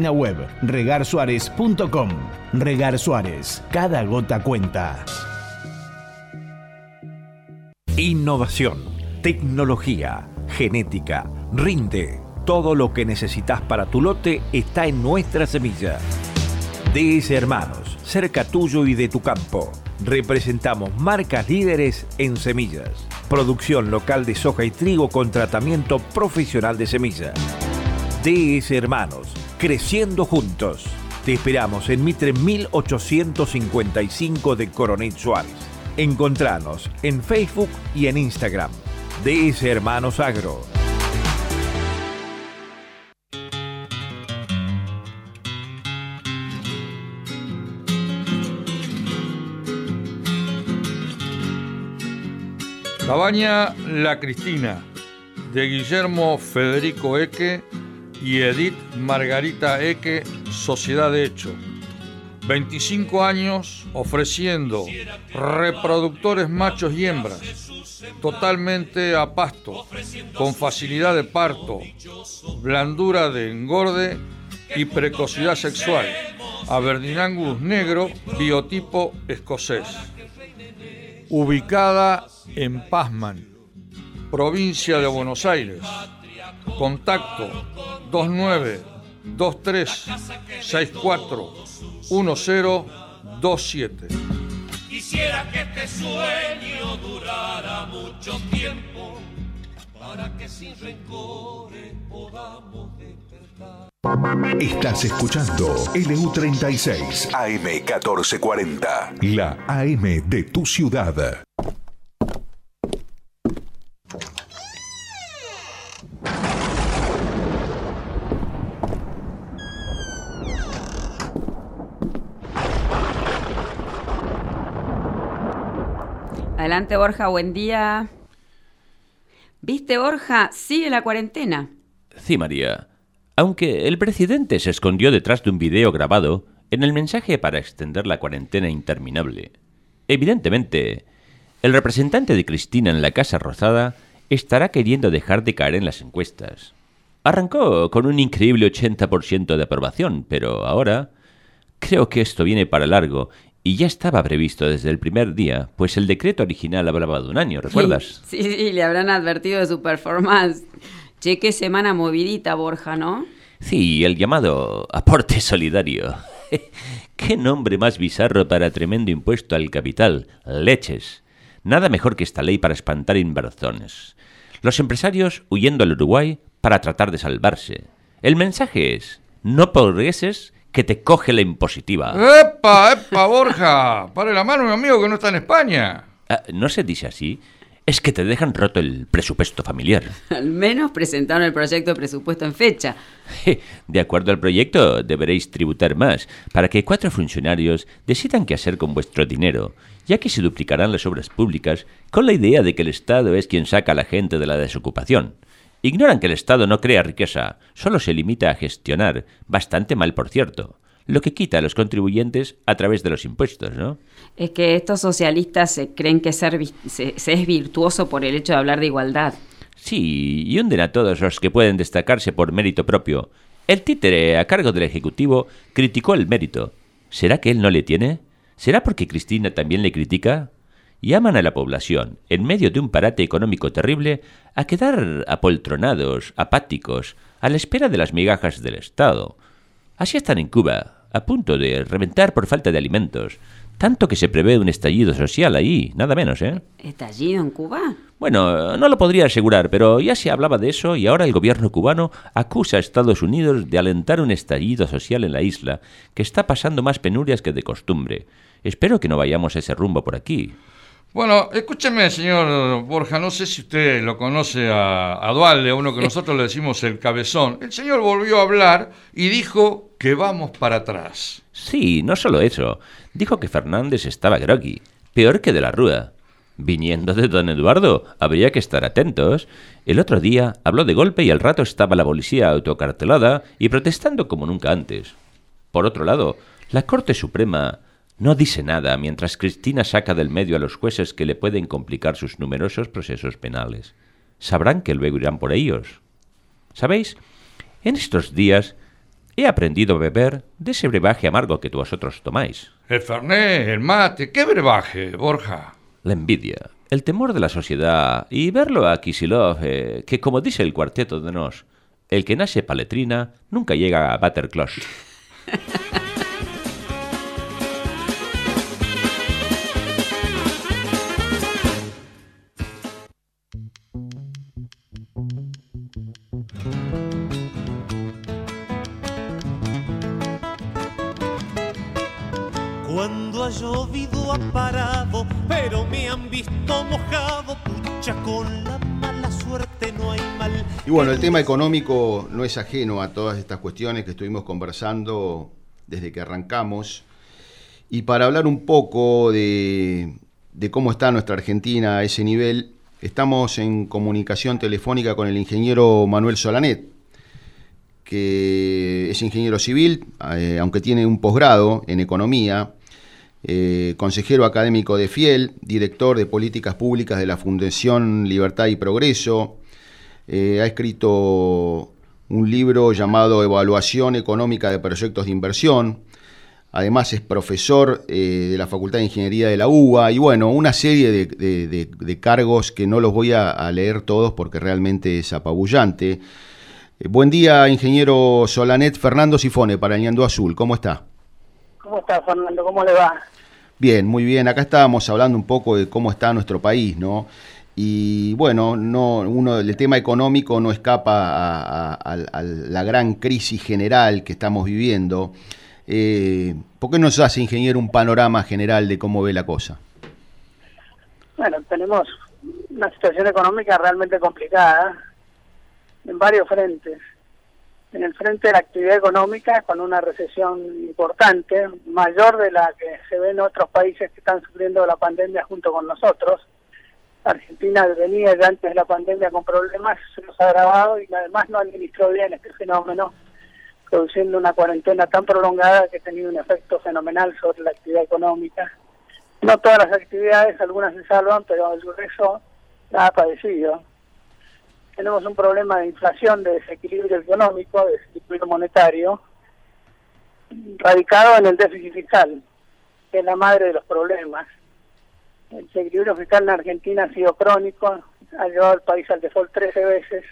web web regarsuárez.com. Regar Suárez, cada gota cuenta. Innovación, tecnología, genética, rinde. Todo lo que necesitas para tu lote está en nuestra semilla. DS Hermanos, cerca tuyo y de tu campo. Representamos marcas líderes en semillas. Producción local de soja y trigo con tratamiento profesional de semillas. DS Hermanos Creciendo Juntos. Te esperamos en Mitre 1855 de Coronel Suárez. Encontranos en Facebook y en Instagram. DS Hermanos Agro. Cabaña La Cristina, de Guillermo Federico Eque y Edith Margarita Eque, Sociedad de Hecho. 25 años ofreciendo reproductores machos y hembras, totalmente a pasto, con facilidad de parto, blandura de engorde y precocidad sexual. Aberdeen negro, biotipo escocés. Ubicada en Pazman, provincia de Buenos Aires. Contacto 29 23 64 1027. Quisiera que este sueño durara mucho tiempo para que sin rencores podamos despertar. Estás escuchando LU36 AM1440, la AM de tu ciudad. Adelante, Borja, buen día. ¿Viste, Borja? Sigue la cuarentena. Sí, María. Aunque el presidente se escondió detrás de un video grabado en el mensaje para extender la cuarentena interminable. Evidentemente, el representante de Cristina en la Casa Rosada estará queriendo dejar de caer en las encuestas. Arrancó con un increíble 80% de aprobación, pero ahora creo que esto viene para largo y ya estaba previsto desde el primer día, pues el decreto original hablaba de un año, ¿recuerdas? Sí, sí, le habrán advertido de su performance. Che, qué semana movidita, Borja, ¿no? Sí, el llamado aporte solidario. (laughs) qué nombre más bizarro para tremendo impuesto al capital. Leches. Nada mejor que esta ley para espantar inversiones. Los empresarios huyendo al Uruguay para tratar de salvarse. El mensaje es, no progreses que te coge la impositiva. ¡Epa, epa, Borja! Pare la mano, mi amigo, que no está en España. Ah, no se dice así. Es que te dejan roto el presupuesto familiar. (laughs) Al menos presentaron el proyecto de presupuesto en fecha. De acuerdo al proyecto, deberéis tributar más para que cuatro funcionarios decidan qué hacer con vuestro dinero, ya que se duplicarán las obras públicas con la idea de que el Estado es quien saca a la gente de la desocupación. Ignoran que el Estado no crea riqueza, solo se limita a gestionar, bastante mal por cierto, lo que quita a los contribuyentes a través de los impuestos, ¿no? Es que estos socialistas se creen que ser se, es virtuoso por el hecho de hablar de igualdad. Sí, y hunden a todos los que pueden destacarse por mérito propio. El títere a cargo del Ejecutivo criticó el mérito. ¿Será que él no le tiene? ¿Será porque Cristina también le critica? Llaman a la población, en medio de un parate económico terrible, a quedar apoltronados, apáticos, a la espera de las migajas del Estado. Así están en Cuba, a punto de reventar por falta de alimentos, tanto que se prevé un estallido social ahí, nada menos, ¿eh? ¿Estallido en Cuba? Bueno, no lo podría asegurar, pero ya se hablaba de eso y ahora el gobierno cubano acusa a Estados Unidos de alentar un estallido social en la isla, que está pasando más penurias que de costumbre. Espero que no vayamos a ese rumbo por aquí. Bueno, escúcheme, señor Borja, no sé si usted lo conoce a, a Dualde, a uno que nosotros le decimos el cabezón. El señor volvió a hablar y dijo que vamos para atrás. Sí, no solo eso. Dijo que Fernández estaba groggy, peor que de la Rúa. Viniendo de don Eduardo, habría que estar atentos. El otro día habló de golpe y al rato estaba la policía autocartelada y protestando como nunca antes. Por otro lado, la Corte Suprema no dice nada mientras Cristina saca del medio a los jueces que le pueden complicar sus numerosos procesos penales. Sabrán que luego irán por ellos. ¿Sabéis? En estos días he aprendido a beber de ese brebaje amargo que vosotros tomáis. El fernet, el mate, ¿qué brebaje, Borja? La envidia, el temor de la sociedad y verlo a Kisilov, eh, que como dice el cuarteto de Nos, el que nace paletrina nunca llega a Butterclosh. (laughs) con la mala suerte no hay mal. Y bueno, el tema económico no es ajeno a todas estas cuestiones que estuvimos conversando desde que arrancamos. Y para hablar un poco de, de cómo está nuestra Argentina a ese nivel, estamos en comunicación telefónica con el ingeniero Manuel Solanet, que es ingeniero civil, eh, aunque tiene un posgrado en economía, eh, consejero académico de Fiel, director de políticas públicas de la Fundación Libertad y Progreso. Eh, ha escrito un libro llamado Evaluación Económica de Proyectos de Inversión. Además es profesor eh, de la Facultad de Ingeniería de la UBA y bueno, una serie de, cargos que no los voy a, leer todos porque realmente es apabullante. buen día, ingeniero Solanet Fernando Sifone para Ñandú Azul. ¿Cómo está? ¿Cómo está, Fernando? ¿Cómo le va? Bien, muy bien. Acá estábamos hablando un poco de cómo está nuestro país, ¿no? Y bueno, no, uno, el tema económico no escapa a, la gran crisis general que estamos viviendo. Eh, ¿Por qué nos hace, ingeniero, un panorama general de cómo ve la cosa? Bueno, tenemos una situación económica realmente complicada en varios frentes en el frente de la actividad económica con una recesión importante, mayor de la que se ve en otros países que están sufriendo la pandemia junto con nosotros. Argentina venía ya antes de la pandemia con problemas, se nos ha agravado y además no administró bien este fenómeno, produciendo una cuarentena tan prolongada que ha tenido un efecto fenomenal sobre la actividad económica. No todas las actividades, algunas se salvan, pero el la ha padecido tenemos un problema de inflación, de desequilibrio económico, de desequilibrio monetario, radicado en el déficit fiscal, que es la madre de los problemas. El desequilibrio fiscal en Argentina ha sido crónico, ha llevado al país al default 13 veces.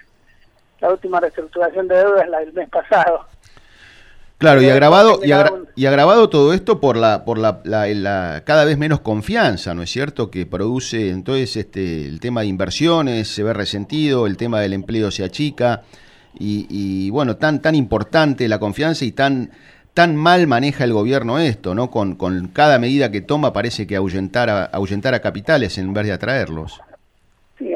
La última reestructuración de deuda es la del mes pasado. Claro, y agravado, y, agravado todo esto por la, por la, la, cada vez menos confianza, ¿no es cierto? Que produce entonces este el tema de inversiones se ve resentido, el tema del empleo se achica, y, bueno, tan, tan importante la confianza y tan, tan mal maneja el gobierno esto, ¿no? Con, con cada medida que toma parece que ahuyentar a, ahuyentar a capitales en vez de atraerlos. Sí,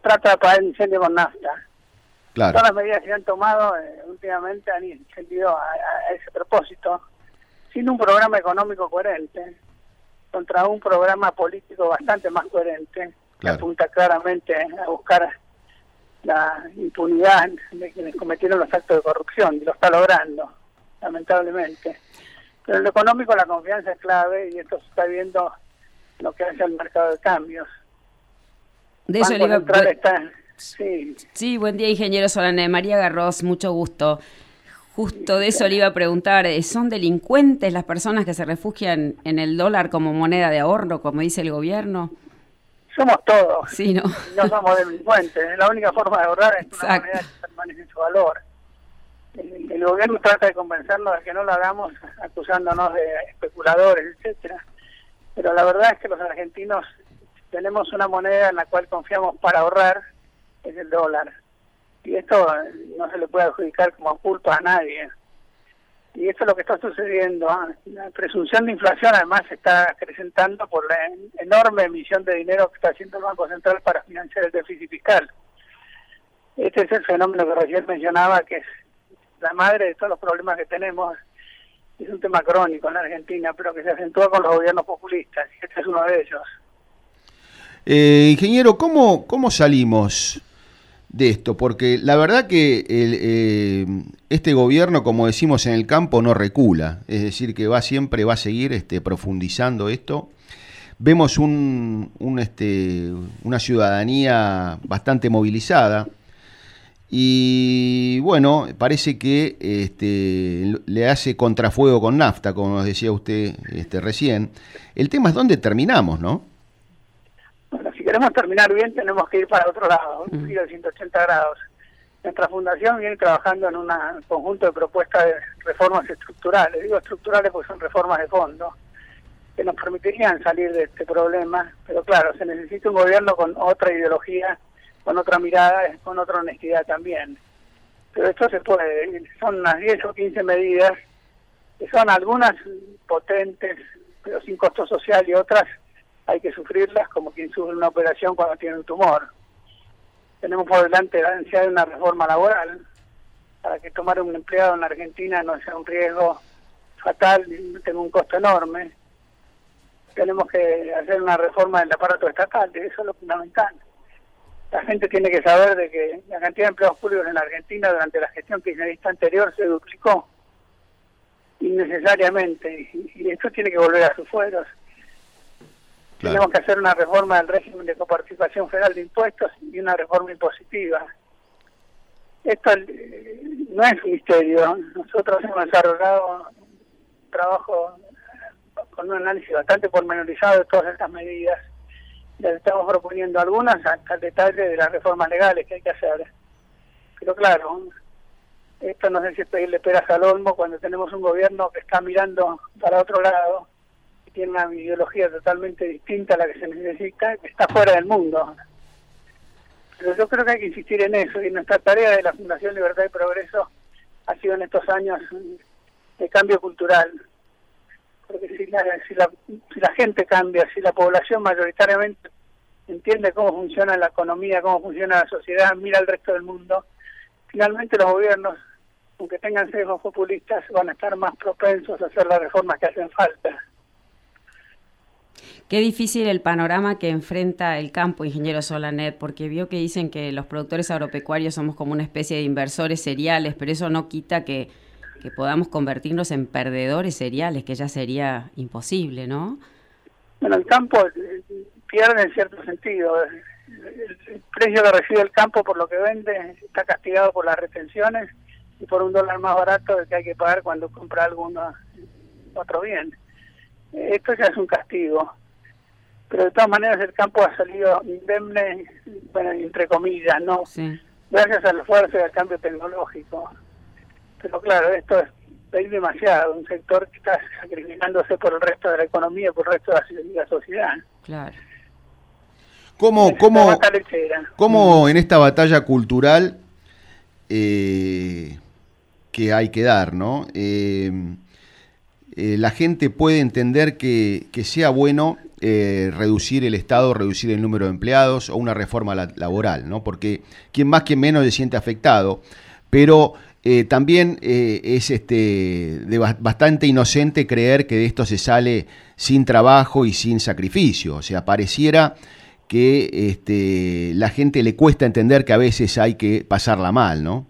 trata de apagar el incendio con nafta. Claro. Todas las medidas que han tomado eh, últimamente han sentido a, ese propósito, sin un programa económico coherente, contra un programa político bastante más coherente, que apunta claramente a buscar la impunidad de quienes cometieron los actos de corrupción, y lo está logrando, lamentablemente. Pero en lo económico la confianza es clave y esto se está viendo lo que hace el mercado de cambios. De eso le iba a... Sí. sí, buen día, ingeniero Solane. María Garros, mucho gusto. Justo de eso le iba a preguntar, eh, ¿son delincuentes las personas que se refugian en el dólar como moneda de ahorro, como dice el gobierno? Somos todos. Sí, ¿no? No somos delincuentes. La única forma de ahorrar es una moneda que permanece en su valor. El, gobierno trata de convencernos de que no lo hagamos acusándonos de especuladores, etcétera. Pero la verdad es que los argentinos tenemos una moneda en la cual confiamos para ahorrar, es el dólar. Y esto no se le puede adjudicar como culpa a nadie. Y esto es lo que está sucediendo. ¿ah? La presunción de inflación además se está acrecentando por la enorme emisión de dinero que está haciendo el Banco Central para financiar el déficit fiscal. Este es el fenómeno que recién mencionaba, que es la madre de todos los problemas que tenemos. Es un tema crónico en la Argentina, pero que se acentúa con los gobiernos populistas. Y este es uno de ellos. Eh, ingeniero, ¿cómo, ¿cómo salimos de esto, porque la verdad que eh, este gobierno, como decimos en el campo, no recula, es decir, que va siempre, va a seguir este, profundizando esto. Vemos un, este, una ciudadanía bastante movilizada y bueno, parece que este, le hace contrafuego con nafta, como nos decía usted este, recién. El tema es dónde terminamos, ¿no? Queremos terminar bien, tenemos que ir para otro lado, un giro de 180 grados. Nuestra fundación viene trabajando en un conjunto de propuestas de reformas estructurales. Digo estructurales porque son reformas de fondo, que nos permitirían salir de este problema. Pero claro, se necesita un gobierno con otra ideología, con otra mirada, con otra honestidad también. Pero esto se puede, son unas 10 o 15 medidas, que son algunas potentes, pero sin costo social, y otras hay que sufrirlas como quien sufre una operación cuando tiene un tumor. Tenemos por delante la necesidad de una reforma laboral para que tomar un empleado en Argentina no sea un riesgo fatal y tenga un costo enorme. Tenemos que hacer una reforma del aparato estatal, eso es lo fundamental. La gente tiene que saber de que la cantidad de empleados públicos en la Argentina durante la gestión kirchnerista anterior se duplicó innecesariamente y esto tiene que volver a sus fueros. Tenemos que hacer una reforma del régimen de coparticipación federal de impuestos y una reforma impositiva. Esto eh, no es misterio. Nosotros hemos desarrollado un trabajo con un análisis bastante pormenorizado de todas estas medidas. Les estamos proponiendo algunas el detalle de las reformas legales que hay que hacer. Pero claro, esto no sé si es pedirle peras al olmo cuando tenemos un gobierno que está mirando para otro lado tiene una ideología totalmente distinta a la que se necesita, está fuera del mundo. Pero yo creo que hay que insistir en eso, y nuestra tarea de la Fundación Libertad y Progreso ha sido en estos años de cambio cultural. Porque si la, si la, si la gente cambia, si la población mayoritariamente entiende cómo funciona la economía, cómo funciona la sociedad, mira al resto del mundo, finalmente los gobiernos, aunque tengan sesgos populistas, van a estar más propensos a hacer las reformas que hacen falta. Qué difícil el panorama que enfrenta el campo, ingeniero Solanet, porque vio que dicen que los productores agropecuarios somos como una especie de inversores seriales, pero eso no quita que, podamos convertirnos en perdedores seriales, que ya sería imposible, ¿no? Bueno, el campo eh, pierde en cierto sentido. El precio que recibe el campo por lo que vende está castigado por las retenciones y por un dólar más barato del que hay que pagar cuando compra alguno otro bien. Esto ya es un castigo pero de todas maneras el campo ha salido indemne, bueno, entre comillas, ¿no? Gracias al esfuerzo y al cambio tecnológico. Pero claro, esto es pedir demasiado, un sector que está sacrificándose por el resto de la economía, y por el resto de la sociedad. Claro. ¿Cómo, cómo, cómo en esta batalla cultural que hay que dar, ¿no? la gente puede entender que, que sea bueno reducir el Estado, reducir el número de empleados o una reforma laboral, ¿no? Porque quien más, quien menos se siente afectado, pero eh, también eh, es este, de bastante inocente creer que de esto se sale sin trabajo y sin sacrificio. O sea, pareciera que este, la gente le cuesta entender que a veces hay que pasarla mal, ¿no?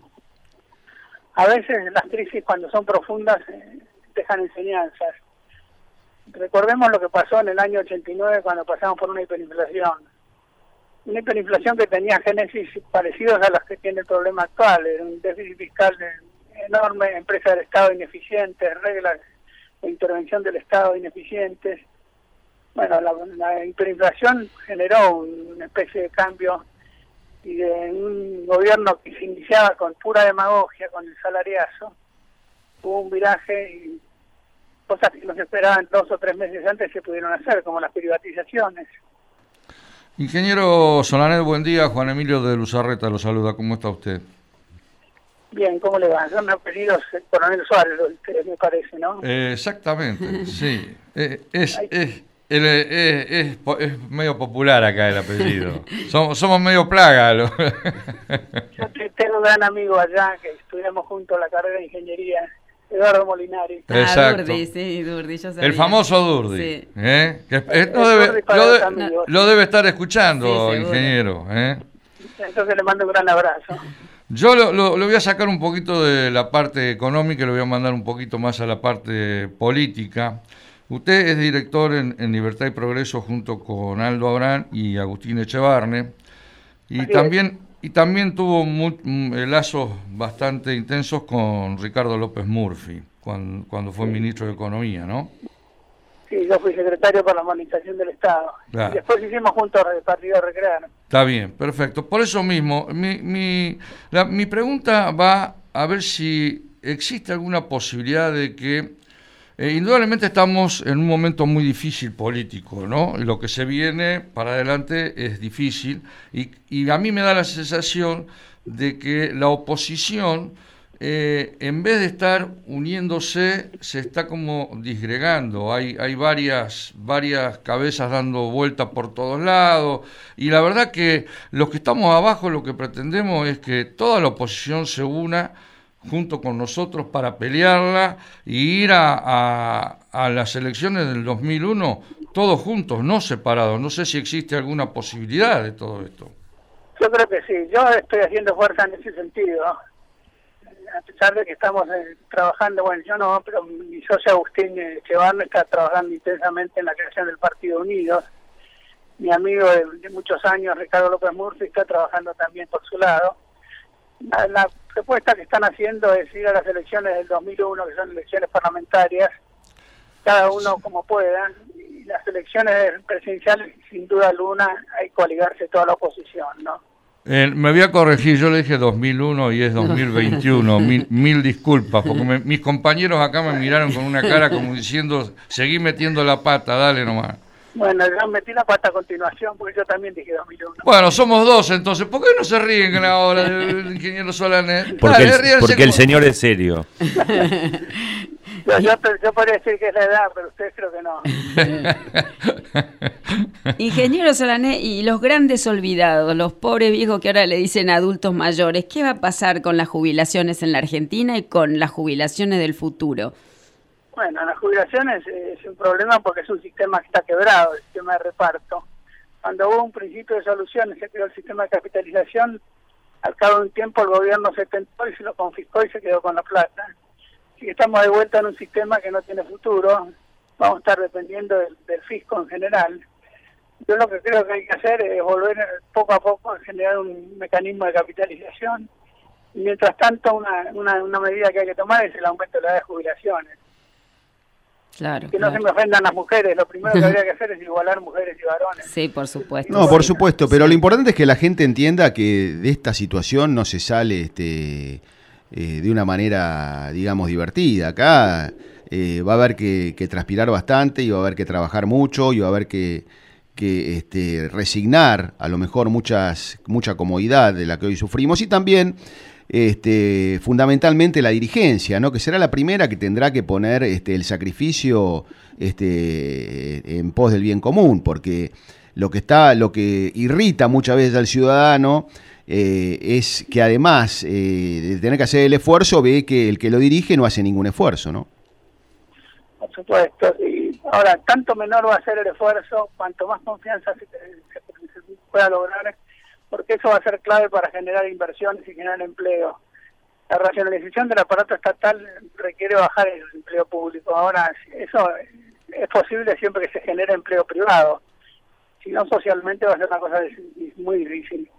A veces las crisis cuando son profundas eh, dejan enseñanzas. Recordemos lo que pasó en el año 89 cuando pasamos por una hiperinflación una hiperinflación que tenía génesis parecidos a las que tiene el problema actual, un déficit fiscal enorme, empresas del Estado ineficientes, reglas de intervención del Estado ineficientes. Bueno, la, hiperinflación generó una especie de cambio y de un gobierno que se iniciaba con pura demagogia, con el salariazo, hubo un viraje y cosas que no se esperaban dos o tres meses antes se pudieron hacer, como las privatizaciones. Ingeniero Solanet, buen día. Juan Emilio de Luzarreta lo saluda. ¿Cómo está usted? Bien, ¿cómo le va? Yo me apellido Coronel Suárez, me parece, ¿no? exactamente, (laughs) sí. Eh, es, es, es, es, medio popular acá el apellido. somos, somos medio plaga. (laughs) Yo tengo un gran amigo allá que estudiamos juntos la carrera de ingeniería Eduardo Molinari. Ah, Exacto. Durdi, sí, Durdi, yo El famoso Durdi. Sí. ¿eh? lo, debe, lo, debe, estar escuchando, ingeniero. ¿eh? Entonces le mando un gran abrazo. Yo lo, lo, voy a sacar un poquito de la parte económica y lo voy a mandar un poquito más a la parte política. Usted es director en, Libertad y Progreso junto con Aldo Abrán y Agustín Echevarne. Y también y también tuvo mm, lazos bastante intensos con Ricardo López Murphy, cuando, fue ministro de Economía, ¿no? Sí, yo fui secretario para la Administración del Estado. Y después hicimos juntos el Partido Recrear. Está bien, perfecto. Por eso mismo, mi, mi, mi pregunta va a ver si existe alguna posibilidad de que eh, indudablemente estamos en un momento muy difícil político, ¿no? Lo que se viene para adelante es difícil y, a mí me da la sensación de que la oposición, eh, en vez de estar uniéndose, se está como disgregando. Hay, hay varias, varias cabezas dando vueltas por todos lados y la verdad que los que estamos abajo lo que pretendemos es que toda la oposición se una junto con nosotros para pelearla y ir a, a, las elecciones del 2001 todos juntos, no separados. No sé si existe alguna posibilidad de todo esto. Yo creo que sí, yo estoy haciendo fuerza en ese sentido. A pesar de que estamos eh, trabajando, bueno, yo no, pero mi socio Agustín Echevarne está trabajando intensamente en la creación del Partido Unido. Mi amigo de, muchos años, Ricardo López Murphy, está trabajando también por su lado. La propuesta que están haciendo es ir a las elecciones del 2001, que son elecciones parlamentarias, cada uno como pueda, y las elecciones presidenciales, sin duda alguna, hay que coligarse toda la oposición, ¿no? Eh, me voy a corregir, yo le dije 2001 y es (laughs) 2021, mil, mil disculpas, porque mis compañeros acá me miraron con una cara como diciendo, seguí metiendo la pata, dale nomás. Bueno, yo metí la pata a continuación porque yo también dije 2001. Bueno, somos dos entonces. ¿Por qué no se ríen ahora el ingeniero Solanet? Porque, el, porque el señor es serio. (laughs) yo, yo, podría decir que es la edad, pero ustedes creo que no. (laughs) ingeniero Solanet, y los grandes olvidados, los pobres viejos que ahora le dicen adultos mayores, ¿qué va a pasar con las jubilaciones en la Argentina y con las jubilaciones del futuro? Bueno, las jubilaciones es un problema porque es un sistema que está quebrado, el sistema de reparto. Cuando hubo un principio de solución se creó el sistema de capitalización, al cabo de un tiempo el gobierno se tentó y se lo confiscó y se quedó con la plata. Así estamos de vuelta en un sistema que no tiene futuro, vamos a estar dependiendo del, fisco en general. Yo lo que creo que hay que hacer es volver poco a poco a generar un mecanismo de capitalización. Mientras tanto, una, una, una medida que hay que tomar es el aumento de la edad de jubilaciones que no se me ofendan las mujeres, lo primero que (laughs) habría que hacer es igualar mujeres y varones. Sí, por supuesto. No, por supuesto, pero lo importante es que la gente entienda que de esta situación no se sale este, eh, de una manera, digamos, divertida. Acá eh, va a haber que, transpirar bastante y va a haber que trabajar mucho y va a haber que, que este, resignar a lo mejor muchas, mucha comodidad de la que hoy sufrimos y también este, fundamentalmente la dirigencia, ¿no? que será la primera que tendrá que poner este, el sacrificio este, en pos del bien común, porque lo que, está, lo que irrita muchas veces al ciudadano eh, es que además eh, de tener que hacer el esfuerzo, ve que el que lo dirige no hace ningún esfuerzo, ¿no? Por supuesto. Y ahora, tanto menor va a ser el esfuerzo, cuanto más confianza se, pueda lograr, porque eso va a ser clave para generar inversiones y generar empleo. La racionalización del aparato estatal requiere bajar el empleo público. Ahora, eso es posible siempre que se genere empleo privado. Si no, socialmente va a ser una cosa muy difícil.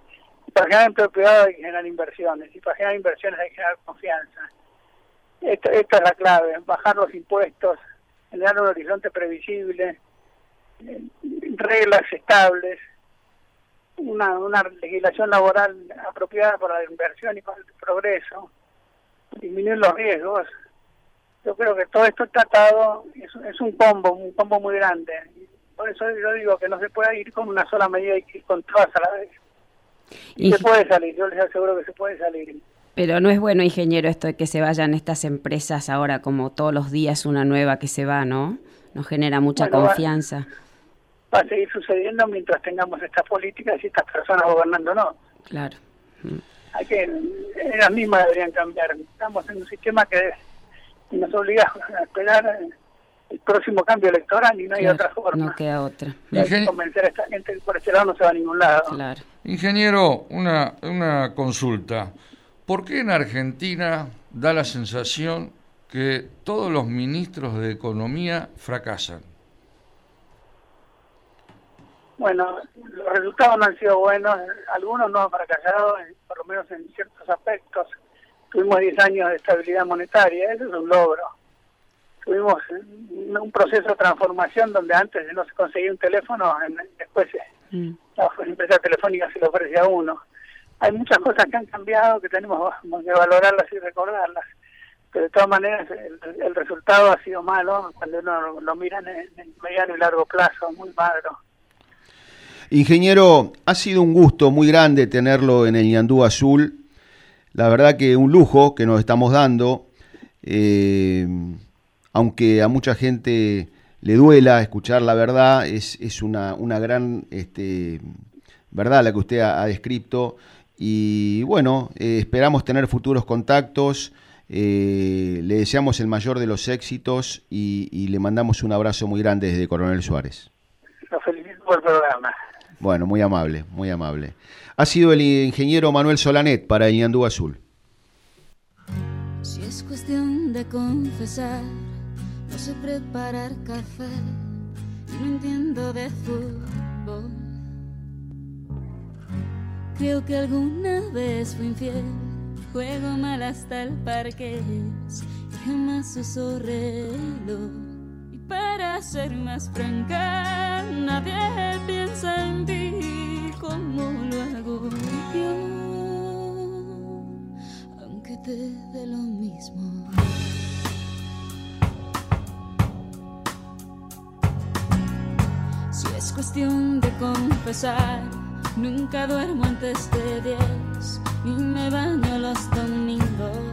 Para generar empleo privado hay que generar inversiones y para generar inversiones hay que generar confianza. Esta es la clave, bajar los impuestos, generar un horizonte previsible, eh, reglas estables, una, una legislación laboral apropiada para la inversión y para el progreso, disminuir los riesgos. Yo creo que todo esto tratado es, es un combo, un combo muy grande. Por eso yo digo que no se puede ir con una sola medida, hay que ir con todas a la vez. Y, se puede salir, yo les aseguro que se puede salir. Pero no es bueno, ingeniero, esto de que se vayan estas empresas ahora como todos los días una nueva que se va, ¿no? Nos genera mucha confianza. Va, a seguir sucediendo mientras tengamos estas políticas y estas personas gobernando, ¿no? Claro. Mm. Hay que, ellas mismas deberían cambiar. Estamos en un sistema que nos obliga a esperar el próximo cambio electoral y no hay otra forma. No queda otra. Hay que convencer a esta gente que por ese lado no se va a ningún lado. Claro. Ingeniero, una, una consulta. ¿Por qué en Argentina da la sensación que todos los ministros de Economía fracasan? Bueno, los resultados no han sido buenos, algunos no han fracasado, por lo menos en ciertos aspectos. Tuvimos 10 años de estabilidad monetaria, eso es un logro. Tuvimos un proceso de transformación donde antes no se conseguía un teléfono, después mm. la empresa telefónica se lo ofrece a uno hay muchas cosas que han cambiado que tenemos que valorarlas y recordarlas. Pero de todas maneras el, resultado ha sido malo cuando uno lo mira en, en mediano y largo plazo, muy magro. Ingeniero, ha sido un gusto muy grande tenerlo en el Ñandú Azul. La verdad que un lujo que nos estamos dando, eh, aunque a mucha gente le duela escuchar la verdad, es, una gran este, verdad la que usted ha descrito y bueno, eh, esperamos tener futuros contactos. Eh, le deseamos el mayor de los éxitos y, le mandamos un abrazo muy grande desde Coronel Suárez. Lo felicito por el programa. Bueno, muy amable, muy amable. Ha sido el ingeniero Manuel Solanet para Iñandú Azul. Si es cuestión de confesar, no sé preparar café y no entiendo de fútbol. Creo que alguna vez fui infiel, juego mal hasta el parque y jamás uso reloj. Para ser más franca, nadie piensa en ti como lo hago yo, aunque te dé lo mismo. Si es cuestión de confesar Nunca duermo antes de diez y me baño los domingos.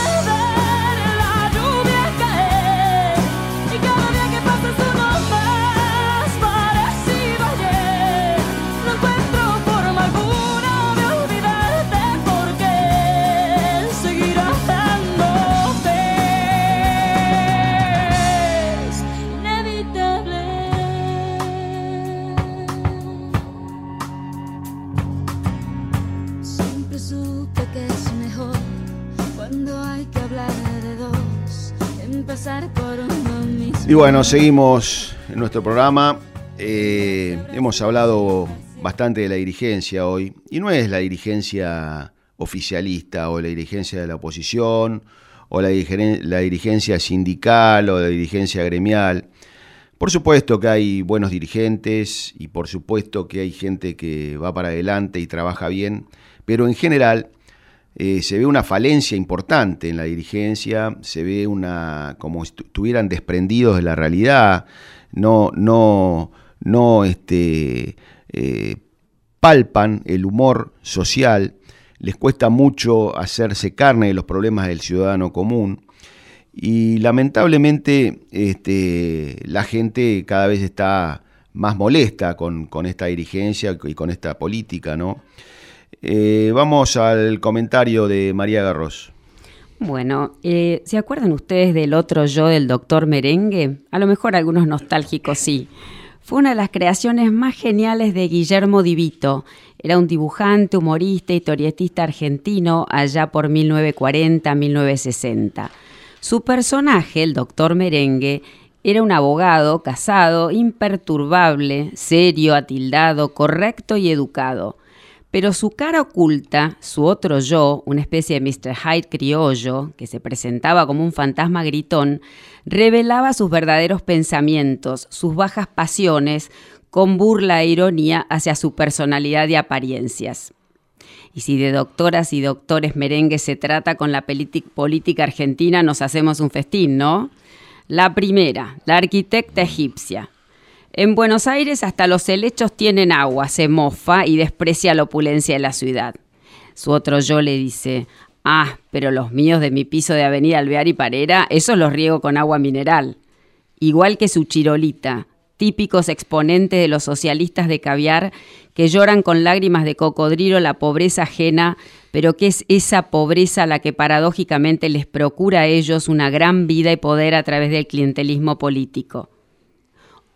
Y bueno, seguimos en nuestro programa. Eh, hemos hablado bastante de la dirigencia hoy, y no es la dirigencia oficialista o la dirigencia de la oposición o la, la dirigencia sindical o la dirigencia gremial, Por supuesto que hay buenos dirigentes y por supuesto que hay gente que va para adelante y trabaja bien, pero en general eh, se ve una falencia importante en la dirigencia, se ve una como si estuvieran desprendidos de la realidad, no, no, no este, eh, palpan el humor social, les cuesta mucho hacerse carne de los problemas del ciudadano común y lamentablemente este, la gente cada vez está más molesta con, esta dirigencia y con esta política, ¿no? Eh, vamos al comentario de María Garros. Bueno, eh, ¿se acuerdan ustedes del otro yo del doctor Merengue? A lo mejor algunos nostálgicos sí. Fue una de las creaciones más geniales de Guillermo Divito. Era un dibujante, humorista, historietista argentino allá por 1940-1960. Su personaje, el doctor Merengue, era un abogado casado, imperturbable, serio, atildado, correcto y educado. Pero su cara oculta, su otro yo, una especie de Mr. Hyde criollo, que se presentaba como un fantasma gritón, revelaba sus verdaderos pensamientos, sus bajas pasiones, con burla e ironía hacia su personalidad y apariencias. Y si de doctoras y doctores merengues se trata con la política argentina, nos hacemos un festín, ¿no? La primera, la arquitecta egipcia. En Buenos Aires hasta los helechos tienen agua, se mofa y desprecia la opulencia de la ciudad. Su otro yo le dice, ah, pero los míos de mi piso de Avenida Alvear y Parera, esos los riego con agua mineral. Igual que su chirolita, típicos exponentes de los socialistas de caviar que lloran con lágrimas de cocodrilo la pobreza ajena, pero que es esa pobreza la que paradójicamente les procura a ellos una gran vida y poder a través del clientelismo político.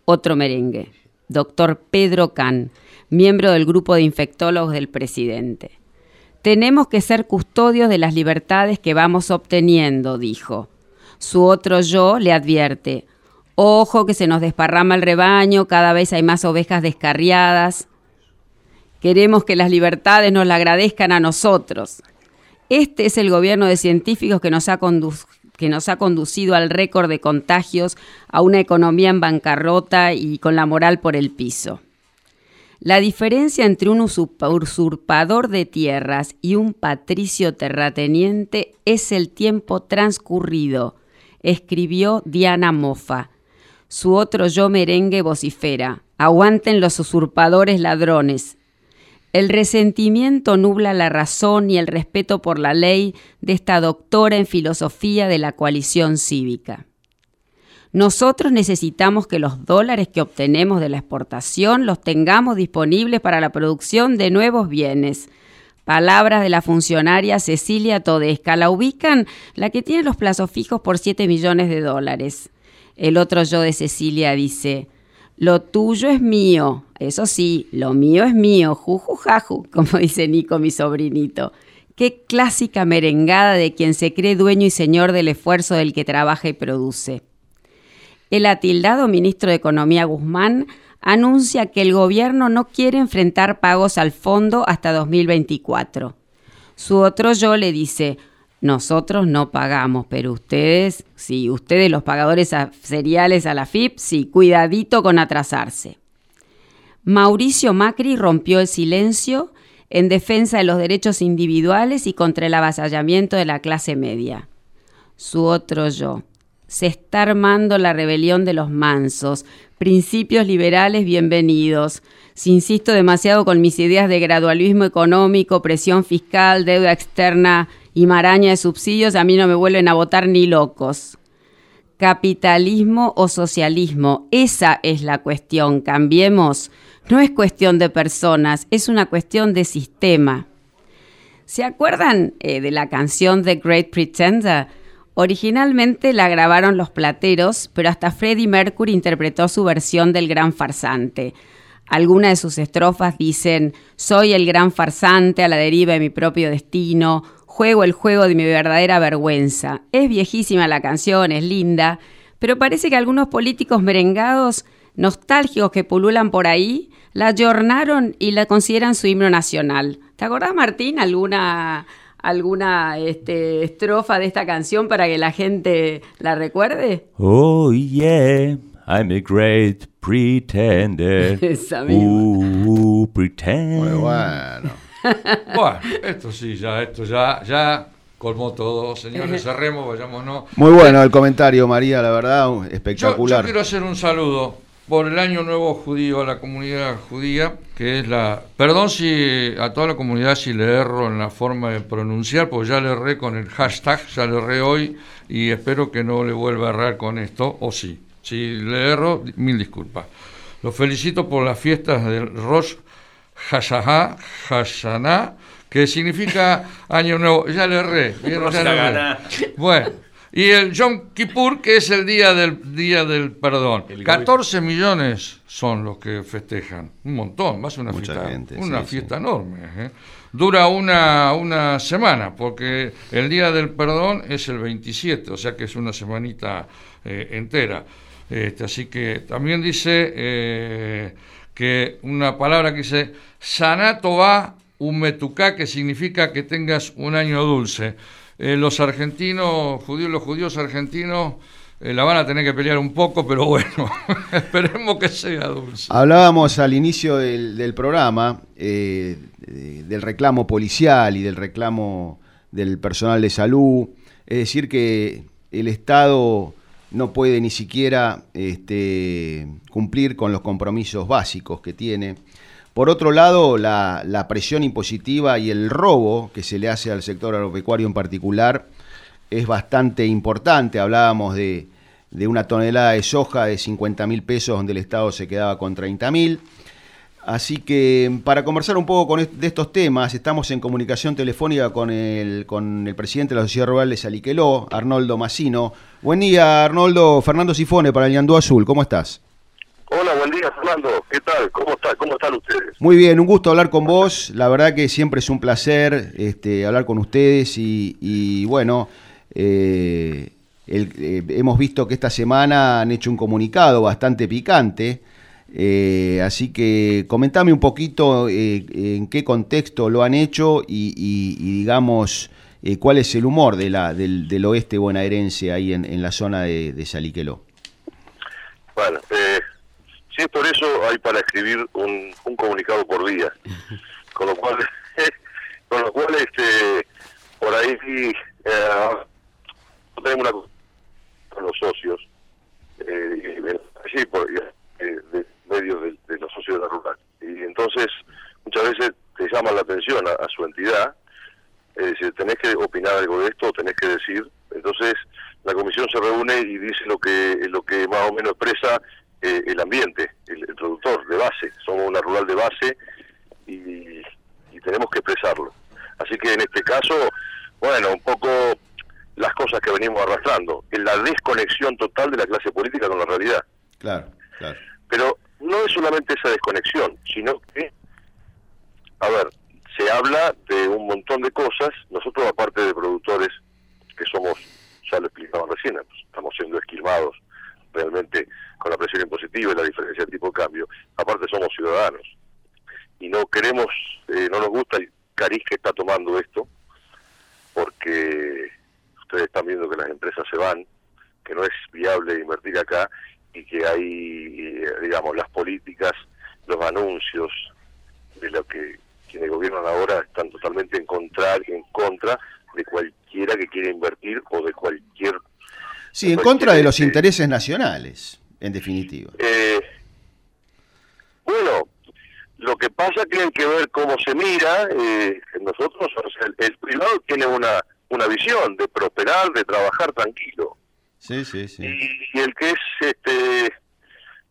Otro merengue, doctor Pedro Can, miembro del grupo de infectólogos del presidente. Tenemos que ser custodios de las libertades que vamos obteniendo, dijo. Su otro yo le advierte, Ojo que se nos desparrama el rebaño, cada vez hay más ovejas descarriadas. Queremos que las libertades nos la agradezcan a nosotros. Este es el gobierno de científicos que nos ha, que nos ha conducido al récord de contagios, a una economía en bancarrota y con la moral por el piso. La diferencia entre un usurpador de tierras y un patricio terrateniente es el tiempo transcurrido, escribió Diana Mofa, su otro yo merengue vocifera. Aguanten los usurpadores ladrones. El resentimiento nubla la razón y el respeto por la ley de esta doctora en filosofía de la coalición cívica. Nosotros necesitamos que los dólares que obtenemos de la exportación los tengamos disponibles para la producción de nuevos bienes. Palabras de la funcionaria Cecilia Todesca. La ubican la que tiene los plazos fijos por 7 millones de dólares. El otro yo de Cecilia dice, lo tuyo es mío, eso sí, lo mío es mío, jaju como (laughs) dice Nico, mi sobrinito. Qué clásica merengada de quien se cree dueño y señor del esfuerzo del que trabaja y produce. El atildado ministro de Economía Guzmán anuncia que el gobierno no quiere enfrentar pagos al fondo hasta 2024. Su otro yo le dice, nosotros no pagamos, pero ustedes, sí, ustedes los pagadores seriales a la FIP, sí, cuidadito con atrasarse. Mauricio Macri rompió el silencio en defensa de los derechos individuales y contra el avasallamiento de la clase media. Su otro yo. Se está armando la rebelión de los mansos. Principios liberales bienvenidos. Si insisto demasiado con mis ideas de gradualismo económico, presión fiscal, deuda externa y maraña de subsidios, a mí no me vuelven a votar ni locos. Capitalismo o socialismo, esa es la cuestión. Cambiemos. No es cuestión de personas, es una cuestión de sistema. ¿Se acuerdan eh, de la canción The Great Pretender? Originalmente la grabaron los plateros, pero hasta Freddie Mercury interpretó su versión del gran farsante. Algunas de sus estrofas dicen, soy el gran farsante a la deriva de mi propio destino, Juego el juego de mi verdadera vergüenza. Es viejísima la canción, es linda, pero parece que algunos políticos merengados, nostálgicos que pululan por ahí, la ayornaron y la consideran su himno nacional. ¿Te acordás, Martín, alguna, alguna este, estrofa de esta canción para que la gente la recuerde? Oh, yeah. I'm a great pretender. (laughs) Esa Uh, pretend. Muy bueno. (laughs) Bueno, esto sí, ya, esto ya, ya colmó todo. Señores, cerremos, vayámonos. Muy bueno el comentario, María, la verdad, Yo, espectacular. yo quiero hacer un saludo por el Año Nuevo Judío a la comunidad judía, que es la... Perdón si a toda la comunidad si le erro en la forma de pronunciar, pues ya le erré con el hashtag, ya le erré hoy y espero que no le vuelva a errar con esto, o sí. Si le erro, mil disculpas. Los felicito por las fiestas del Rosh Hashanah, Hashanah que significa Año Nuevo. Ya le erré. ¿vieron? (laughs) Ya le erré. Bueno, y el Yom Kippur, que es el día del día del perdón. 14 millones son los que festejan. Un montón, más una Mucha fiesta, gente, una sí, fiesta enorme. ¿eh? Dura una, una semana, porque el día del perdón es el 27, o sea que es una semanita eh, entera. Este, así que también dice eh, que una palabra que dice Sanato va umetuká, que significa que tengas un año dulce. Eh, los argentinos, judíos, los judíos argentinos eh, la van a tener que pelear un poco, pero bueno, (laughs) esperemos que sea dulce. Hablábamos al inicio del, programa eh, de- del reclamo policial y del reclamo del personal de salud. Es decir, que el Estado no puede ni siquiera este, cumplir con los compromisos básicos que tiene. Por otro lado, la, presión impositiva y el robo que se le hace al sector agropecuario en particular es bastante importante. Hablábamos de, una tonelada de soja de 50 mil pesos donde el Estado se quedaba con 30 mil. Así que para conversar un poco con de estos temas, estamos en comunicación telefónica con el, con el presidente de la Sociedad Rural de Saliqueló, Arnoldo Massino. Buen día, Arnoldo. Fernando Sifone para el Ñandú Azul. ¿Cómo estás? Hola, buen día, Fernando. ¿Qué tal? ¿Cómo, está? ¿Cómo están ustedes? Muy bien, un gusto hablar con vos. La verdad que siempre es un placer este, hablar con ustedes y, y, bueno, eh, el- eh, hemos visto que esta semana han hecho un comunicado bastante picante. eh, así que comentame un poquito eh, en qué contexto lo han hecho y, y- y digamos eh, cuál es el humor de la, del, del oeste bonaerense ahí en, en la zona de, de Saliqueló. Bueno, eh, si es por eso, hay para escribir un, un comunicado por día. Con lo cual, (laughs) con lo cual este, por ahí eh, tenemos una con los socios, eh, sí, por, eh, de medios de, los socios de la rural. Y entonces, muchas veces te llama la atención a, a su entidad, eh, si tenés que opinar algo de esto, tenés que decir. Entonces, la comisión se reúne y dice lo que lo que más o menos expresa eh, el ambiente, el, el productor de base. Somos una rural de base y, y tenemos que expresarlo. Así que en este caso, bueno, un poco las cosas que venimos arrastrando, en la desconexión total de la clase política con la realidad. Claro, claro. Pero no es solamente esa desconexión, sino que, a ver, se habla de un montón de cosas. Nosotros, aparte de productores que somos, ya lo explicaba recién, pues, estamos siendo esquilmados realmente con la presión impositiva y la diferencia de tipo de cambio. Aparte, somos ciudadanos y no queremos, eh, no nos gusta el cariz que está tomando esto, porque ustedes están viendo que las empresas se van, que no es viable invertir acá y que hay, eh, digamos, las políticas, los anuncios de lo que quienes gobiernan ahora están totalmente en contra, en contra de cualquiera que quiera invertir o de cualquier... Sí, en contra de los intereses nacionales, en definitiva. Eh, bueno, lo que pasa que hay que ver cómo se mira. eh, nosotros, o sea, el, el privado tiene una, una visión de prosperar, de trabajar tranquilo. Sí, sí, sí es este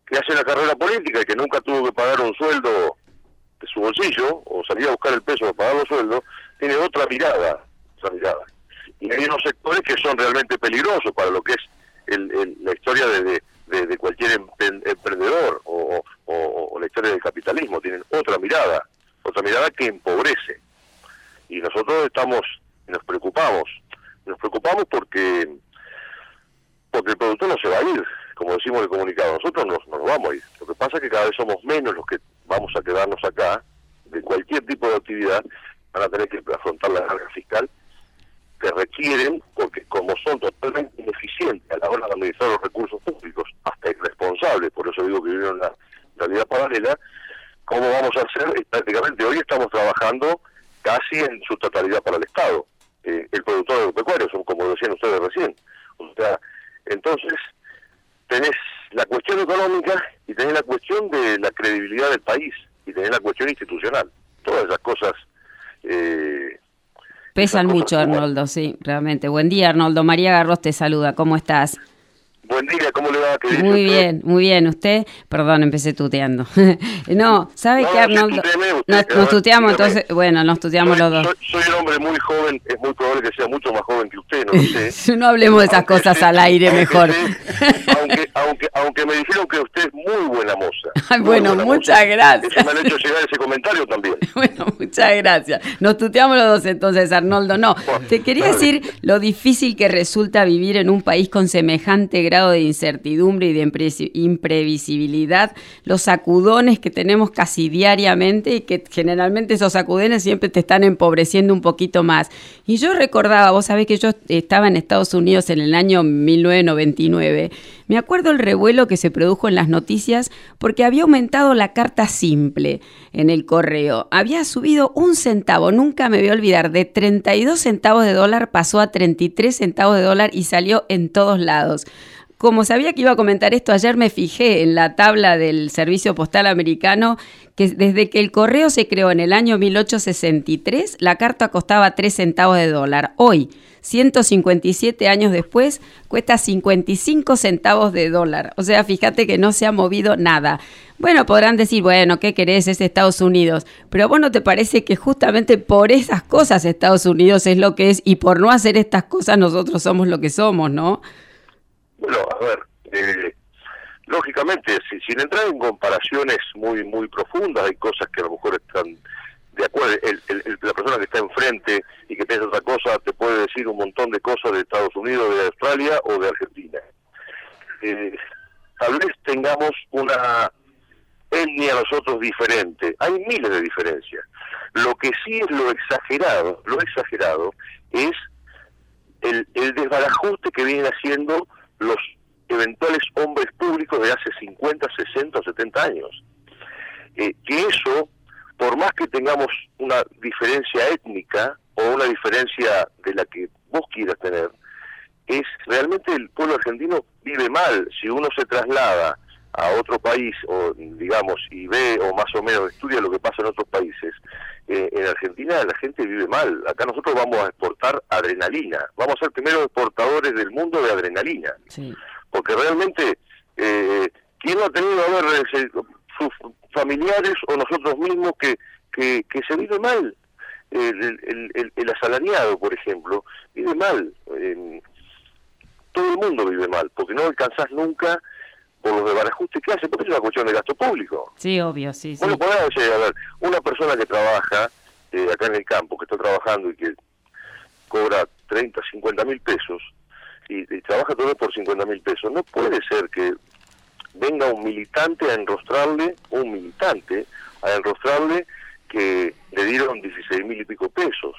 que hace la carrera política y que nunca tuvo que pagar un sueldo de su bolsillo o salir a buscar el peso para pagar los sueldos tiene otra mirada otra mirada y hay unos sectores que son realmente peligrosos para lo que es el, el- la historia de, de- de- de cualquier empen- emprendedor o, o- o la historia del capitalismo tienen otra mirada otra mirada que empobrece y nosotros estamos nos preocupamos nos preocupamos porque porque el productor no se va a ir, como decimos en el comunicado, nosotros nos, nos vamos a ir. Lo que pasa es que cada vez somos menos los que vamos a quedarnos acá, de cualquier tipo de actividad, van a tener que afrontar la carga fiscal que requieren, porque como son totalmente ineficientes a la hora de administrar los recursos públicos, hasta irresponsables, cuando digo que vivieron una realidad paralela, ¿cómo vamos a hacer? Prácticamente hoy estamos trabajando casi en su totalidad para el Estado. Eh, el productor agropecuario, son como decían ustedes recién. O sea, entonces tenés la cuestión económica y tenés la cuestión de la credibilidad del país y tenés la cuestión institucional. Todas esas cosas... Eh, Mucho, Arnoldo, sí, realmente. Buen día, Arnoldo. María Garros te saluda. ¿Cómo estás? Buen día, ¿cómo le va? muy bien, muy bien. ¿Usted? Perdón, empecé tuteando. (laughs) no, ¿sabe qué, Arnoldo? nos, tuteamos, entonces, bueno, nos tuteamos los dos. Soy, un hombre muy joven, es muy probable que sea mucho más joven que usted, no lo sé. (laughs) no hablemos de esas cosas al aire mejor. aunque, aunque, aunque me dijeron que usted es muy buena moza. bueno, muchas gracias. Eso me han hecho llegar ese comentario también. Muchas gracias. Nos tuteamos los dos entonces, Arnoldo. No, te quería decir lo difícil que resulta vivir en un país con semejante grado de incertidumbre y de imprevisibilidad, los sacudones que tenemos casi diariamente y que generalmente esos sacudones siempre te están empobreciendo un poquito más. Y yo recordaba, vos sabés que yo estaba en Estados Unidos en el año 1999, me acuerdo el revuelo que se produjo en las noticias porque había aumentado la carta simple en el correo. Había subido un centavo, nunca me voy a olvidar, de 32 centavos de dólar pasó a 33 centavos de dólar y salió en todos lados como sabía que iba a comentar esto, ayer me fijé en la tabla del Servicio Postal Americano que desde que el correo se creó en el año 1863, la carta costaba 3 centavos de dólar. Hoy, 157 años después, cuesta 55 centavos de dólar. O sea, fíjate que no se ha movido nada. Bueno, podrán decir, bueno, ¿qué querés? Es Estados Unidos. Pero vos no te parece que justamente por esas cosas Estados Unidos es lo que es y por no hacer estas cosas nosotros somos lo que somos, ¿no? Bueno, a ver, eh, lógicamente, sin entrar en comparaciones muy muy profundas, hay cosas que a lo mejor están de acuerdo, el, la persona que está enfrente y que piensa otra cosa te puede decir un montón de cosas de Estados Unidos, de Australia o de Argentina. Eh, tal vez tengamos una etnia nosotros diferente, hay miles de diferencias. Lo que sí es lo exagerado, lo exagerado es el, el desbarajuste que vienen haciendo los eventuales hombres públicos de hace 50, 60 o 70 años. Eh, que eso, por más que tengamos una diferencia étnica o una diferencia de la que vos quieras tener, es realmente el pueblo argentino vive mal. Si uno se traslada a otro país o digamos y ve o más o menos estudia lo que pasa en otros países, eh, en Argentina la gente vive mal. Acá nosotros vamos a exportar adrenalina. Vamos a ser primero exportadores del mundo de adrenalina. Porque realmente, eh, ¿quién no ha tenido a ver eh, sus familiares o nosotros mismos que, que, se vive mal? El, el, el, asalariado, por ejemplo, vive mal. todo el mundo vive mal, porque no alcanzás nunca por los desbarajustes que hace, porque es una cuestión de gasto público. Sí, obvio, sí. Bueno, podemos decir, a ver, una persona que trabaja eh, acá en el campo, que está trabajando y que cobra 30, 50 mil pesos, y, trabaja todo por 50 mil pesos, no puede ser que venga un militante a enrostrarle, un militante a enrostrarle que le dieron 16 mil y pico pesos,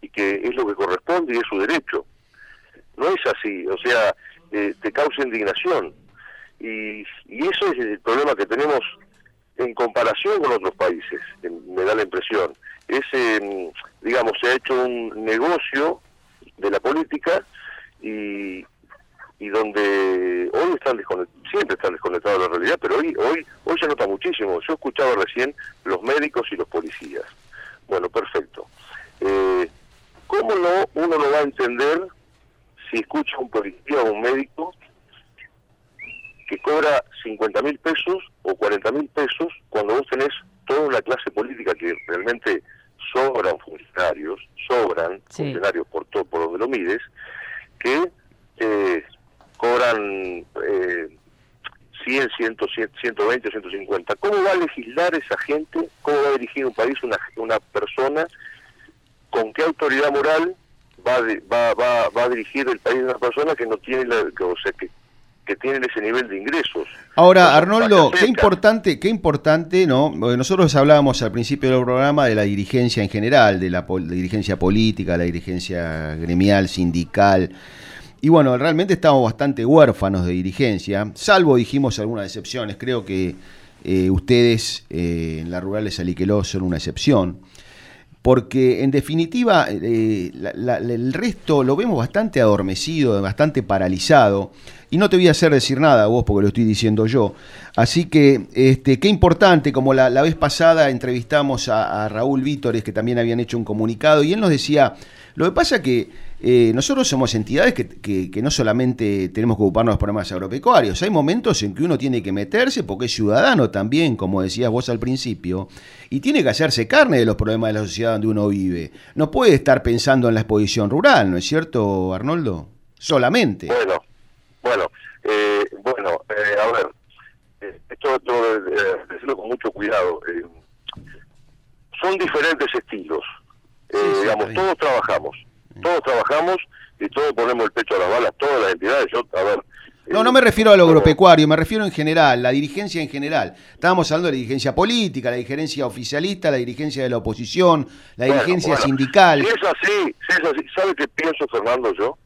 y que es lo que corresponde y es su derecho. No es así, o sea, eh, te causa indignación y, y eso es el problema que tenemos en comparación con otros países, me da la impresión. Es, em, digamos, se ha hecho un negocio de la política y, y donde hoy están siempre están desconectados de la realidad, pero hoy, hoy, hoy se nota muchísimo. Yo escuchaba recién los médicos y los policías. Bueno, perfecto. Eh, ¿Cómo no uno lo va a entender si escucha a un policía o un médico que cobra 50 mil pesos o 40 mil pesos cuando vos tenés toda una clase política que realmente sobran funcionarios, sobran funcionarios por todo, por donde lo mides, que eh, cobran eh, 100, 100, 120, 150. ¿Cómo va a legislar esa gente? ¿Cómo va a dirigir un país una, una persona? ¿Con qué autoridad moral va, va, va, va a dirigir el país una persona que no tiene la, o sea, que, que tienen ese nivel de ingresos. Ahora, Arnoldo, qué importante, qué importante, ¿no? nosotros hablábamos al principio del programa de la dirigencia en general, de la, dirigencia política, la dirigencia gremial, sindical. y bueno, realmente estamos bastante huérfanos de dirigencia, salvo dijimos algunas excepciones. Creo que eh, ustedes eh, en la rural de Saliqueló son una excepción porque en definitiva eh, el resto lo vemos bastante adormecido, bastante paralizado, y no te voy a hacer decir nada a vos porque lo estoy diciendo yo. Así que este, qué importante, como la, vez pasada entrevistamos a, a Raúl Vítores, que también habían hecho un comunicado, y él nos decía, lo que pasa que eh, nosotros somos entidades que, no solamente tenemos que ocuparnos de los problemas agropecuarios, hay momentos en que uno tiene que meterse porque es ciudadano también, como decías vos al principio, y tiene que hacerse carne de los problemas de la sociedad donde uno vive. No puede estar pensando en la exposición rural, ¿no es cierto, Arnoldo? Solamente. Bueno, bueno, eh, bueno, eh, a ver, esto tengo decirlo con mucho cuidado. son diferentes estilos. digamos, todos trabajamos todos trabajamos y todos ponemos el pecho a las balas, todas las entidades. Yo, a ver. No, no me refiero al agropecuario, me refiero en general, la dirigencia en general. Estábamos hablando de la dirigencia política, la dirigencia oficialista, la dirigencia de la oposición, la dirigencia sindical. Si es así, si es así, ¿sabe qué pienso, Fernando, yo?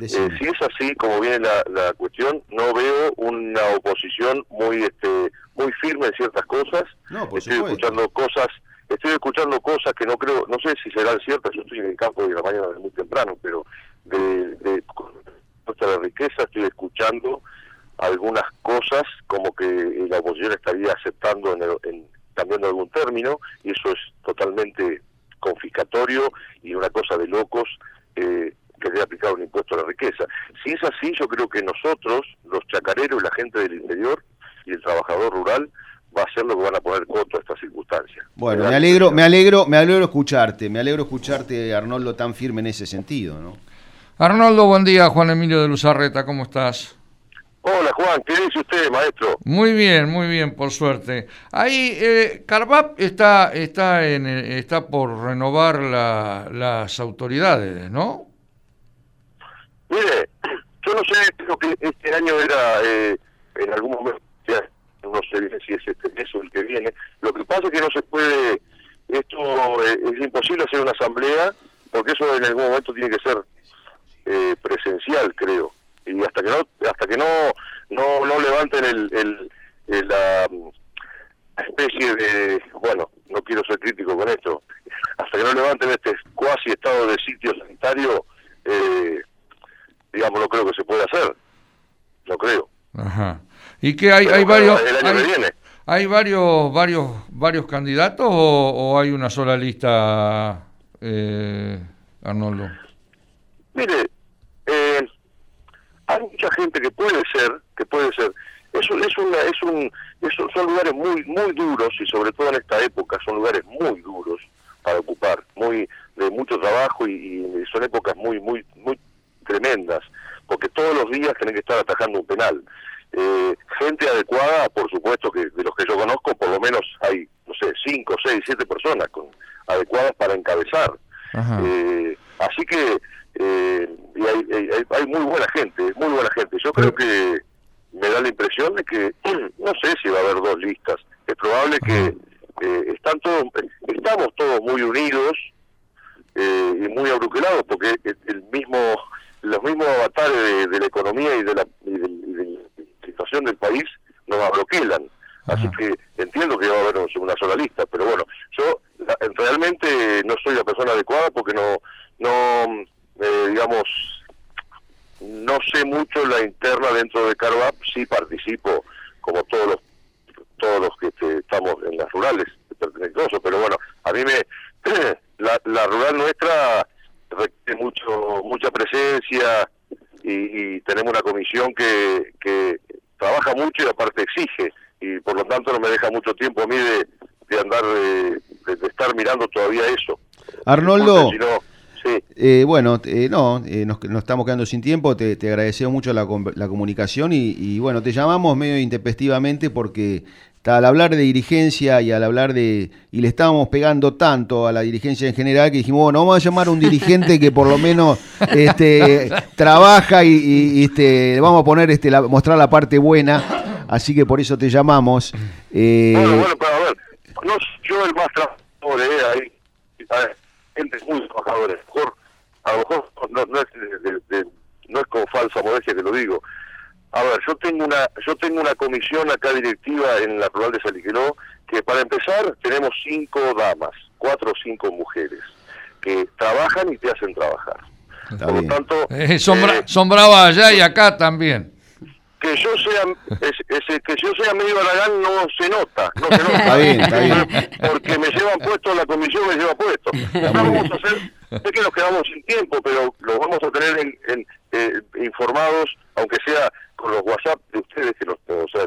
Eh, si es así, como viene la, cuestión, no veo una oposición muy este muy firme en ciertas cosas. No, Estoy escuchando cosas estoy escuchando cosas que no creo, no sé si serán ciertas, yo estoy en el campo de la mañana muy temprano, pero de, de nuestra riqueza estoy escuchando algunas cosas como que la oposición estaría aceptando en, en cambiando algún término y eso es totalmente confiscatorio y una cosa de locos eh, que debe aplicar un impuesto a la riqueza. Si es así, yo creo que nosotros, los chacareros la gente del interior y el trabajador rural, va a ser lo que van a poner coto a esta circunstancia. Bueno, me alegro, me alegro, me alegro escucharte, me alegro escucharte, Arnoldo, tan firme en ese sentido, ¿no? Arnoldo, buen día, Juan Emilio de Luzarreta, ¿cómo estás? Hola Juan, ¿qué dice usted, maestro? Muy bien, muy bien, por suerte. Ahí, eh, Carvap está, está, en, está por renovar las autoridades, ¿no? Mire, yo no sé, creo que este año era eh, en algún momento no sé bien si es este mes el que viene. Lo que pasa es que no se puede, esto eh, es imposible hacer una asamblea, porque eso en algún momento tiene que ser eh, presencial, creo. Y hasta que no, hasta que no, no, no levanten el, el, la especie de, bueno, no quiero ser crítico con esto, hasta que no levanten este cuasi estado de sitio sanitario, eh, digamos, no creo que se pueda hacer. No creo. Ajá. ¿Y que hay, hay varios... hay, varios, varios, varios candidatos o, hay una sola lista, eh, Arnoldo? Mire, eh, hay mucha gente que puede ser, que puede ser. Eso es una, es un, son lugares muy, muy duros y sobre todo en esta época son lugares muy duros para ocupar, muy de mucho trabajo y, y son épocas muy, muy, muy tremendas, porque todos los días tienen que estar atajando un penal. Eh, gente adecuada, por supuesto que de los que yo conozco, por lo menos hay, no sé, cinco, seis, siete personas con, adecuadas para encabezar. Eh, así que eh, hay, muy buena gente, muy buena gente. Yo creo que me da la impresión de que, no sé si va a haber dos listas, es probable que están todos, estamos todos muy unidos y muy abruquelados, porque el, mismo los mismos avatares de, la economía y de la, situación del país nos abroquelan. Así que entiendo que va a haber una sola lista, pero bueno, yo realmente no soy la persona adecuada porque no, no eh, digamos, no sé mucho la interna dentro de Carvap, sí participo como todos los todos los que este, estamos en las rurales, pero bueno, a mí me la, la rural nuestra requiere mucho mucha presencia y, y tenemos una comisión que, que trabaja mucho y aparte exige y por lo tanto no me deja mucho tiempo a mí de, andar de, estar mirando todavía eso Arnoldo eh, bueno, eh, no, eh, nos, estamos quedando sin tiempo, te, te agradecemos mucho la, la comunicación y, y, bueno, te llamamos medio intempestivamente porque al hablar de dirigencia y al hablar de. y le estábamos pegando tanto a la dirigencia en general que dijimos, bueno, vamos a llamar a un dirigente que por lo menos este, (laughs) trabaja y, este, vamos a poner este, la, mostrar la parte buena. Así que por eso te llamamos. Eh, bueno, bueno, pero a ver, no yo el más trabajador de ahí, a ver, gente muy trabajadora, mejor, a lo mejor no, es de, no es con falsa modestia que lo digo. A ver, yo tengo una yo tengo una comisión acá directiva en la Rural de Saliqueló que para empezar tenemos cinco damas, cuatro o cinco mujeres que trabajan y te hacen trabajar. Por lo tanto, eh, son, bravas allá y acá también que yo sea ese, que yo sea medio aragán no se nota, no se nota. Está bien, está bien. Porque me llevan puesto, la comisión me lleva puesto. vamos a hacer, sé que nos quedamos sin tiempo, pero los vamos a tener en, eh, informados, aunque sea con los WhatsApp de ustedes, que, los, o sea,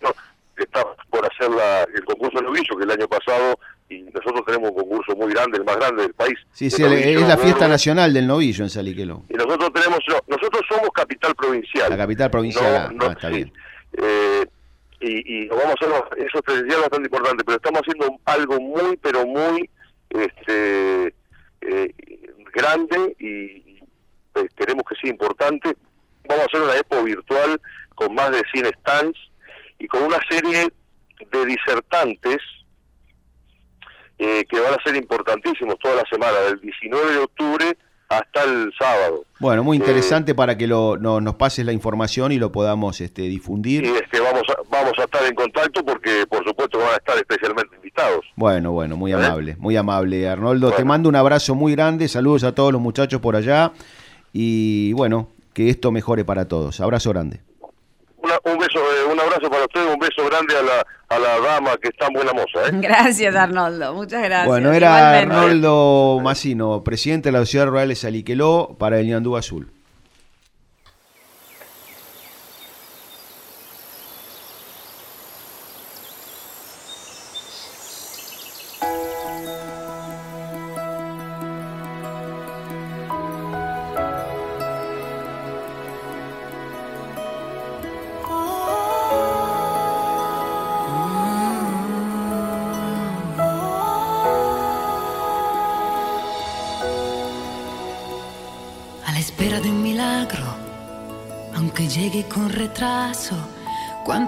no, está por hacer la, el concurso de novillo, que el año pasado y nosotros tenemos un concurso muy grande, el más grande del país. Sí, sí, es la fiesta nacional del novillo en Saliqueló. Y nosotros tenemos, nosotros somos capital provincial. La capital provincial, no, ah, está bien. Eh, y, y vamos a hacer, eso es bastante importante, pero estamos haciendo algo muy, pero muy este eh, grande y queremos que sea importante. Vamos a hacer una expo virtual con más de 100 stands y con una serie de disertantes eh, que van a ser importantísimos toda la semana, del 19 de octubre hasta el sábado. Bueno, muy interesante eh, para que lo, nos pases la información y lo podamos este, difundir. Y este, vamos, a, vamos a estar en contacto porque por supuesto van a estar especialmente invitados. Bueno, bueno, muy ¿Eh? amable, muy amable Arnoldo. Te mando un abrazo muy grande, saludos a todos los muchachos por allá y bueno, que esto mejore para todos. Abrazo grande un beso, eh, un abrazo para ustedes, un beso grande a la, a la dama que está buena moza. ¿eh? Gracias, Arnoldo, muchas gracias. Bueno, era Arnoldo Massino, presidente de la Ciudad Rural de Saliqueló para el Ñandú Azul.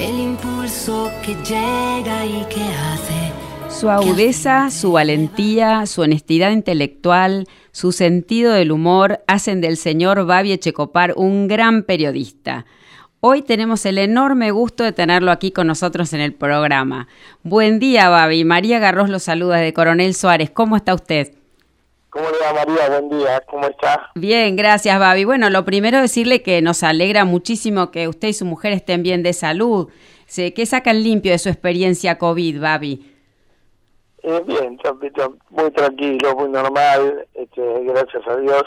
El impulso que llega y que hace. Su agudeza, su valentía, su honestidad intelectual, su sentido del humor hacen del señor Babi Echecopar un gran periodista. Hoy tenemos el enorme gusto de tenerlo aquí con nosotros en el programa. Buen día, Babi. María Garros lo saluda de Coronel Suárez. ¿Cómo está usted? ¿Cómo le va María? Buen día, ¿cómo está? Bien, gracias Babi. Bueno, lo primero decirle que nos alegra muchísimo que usted y su mujer estén bien de salud. ¿Qué sacan limpio de su experiencia COVID, Babi? Eh, bien, muy tranquilo, muy normal, este, gracias a Dios.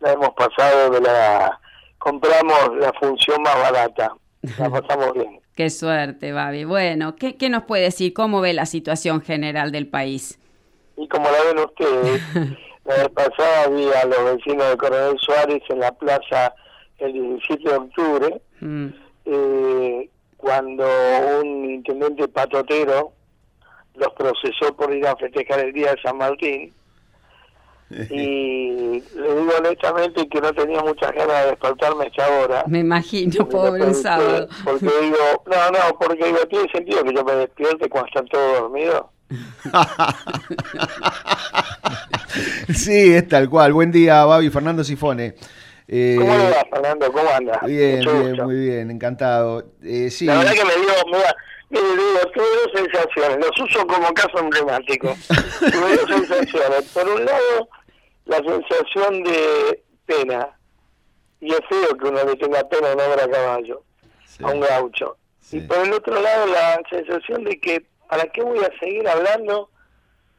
La hemos pasado de la... compramos la función más barata, la (laughs) pasamos bien. Qué suerte, Babi. Bueno, ¿qué, ¿qué nos puede decir? ¿Cómo ve la situación general del país? Y como la ven ustedes, (laughs) la vez pasada vi a los vecinos de Coronel Suárez en la plaza el 17 de octubre, mm. eh, cuando un intendente patotero los procesó por ir a festejar el día de San Martín. (laughs) y le digo honestamente que no tenía muchas ganas de despertarme a esta hora. Me imagino, pobre un sábado. Porque digo, no, no, porque digo, tiene sentido que yo me despierte cuando están todos dormidos. (laughs) sí, es tal cual. Buen día, Babi. Fernando Sifone. Eh, ¿Cómo va, Fernando? ¿Cómo anda? Bien, bien, muy bien, encantado. Eh, sí. La verdad que me dio, mire, digo, tuve dos sensaciones, los uso como caso emblemático. (laughs) tuve dos sensaciones. Por un lado, la sensación de pena, y es feo que uno le tenga pena a un hombre a caballo, a un gaucho. Y por el otro lado, la sensación de que ¿para qué voy a seguir hablando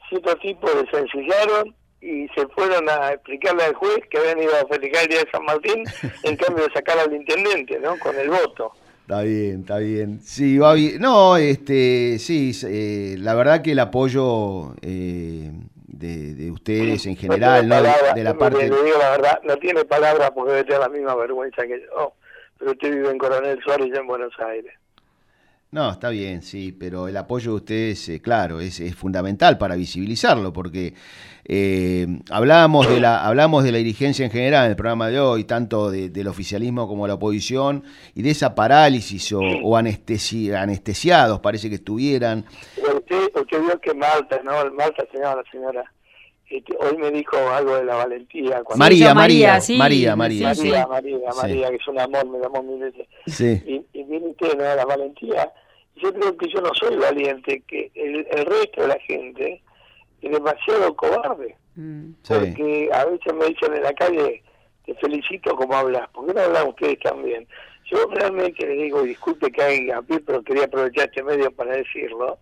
si estos tipos desencillaron y se fueron a explicarle al juez que habían ido a festejar el día de San Martín (laughs) en cambio de sacar al intendente, ¿no? Con el voto. Está bien, está bien. Sí, va bien. No, este, sí, eh, la verdad que el apoyo eh, de, ustedes en general, ¿no? de, la parte... Le digo la verdad, no tiene palabras porque debe tener la misma vergüenza que yo pero usted vive en Coronel Suárez, ya en Buenos Aires. No, está bien, sí, pero el apoyo de ustedes, eh, claro, es, fundamental para visibilizarlo, porque eh, hablamos, de la, hablamos de la dirigencia en general en el programa de hoy, tanto del oficialismo como de la oposición, y de esa parálisis o, o anestesiados, parece que estuvieran. usted, usted vio que Malta, ¿no? Malta, señora, señora, este, hoy me dijo algo de la valentía. María, María, sí, María, María, María, María, María, que es un amor, me llamó mil veces. Sí. Y, y viene usted, ¿no? La valentía. Yo creo que yo no soy valiente, que el, el resto de la gente es demasiado cobarde. Mm. Porque a veces me dicen en la calle, te felicito como hablas. ¿Por qué no hablan ustedes también? Yo realmente les digo, disculpe que hay a pie, pero quería aprovechar este medio para decirlo.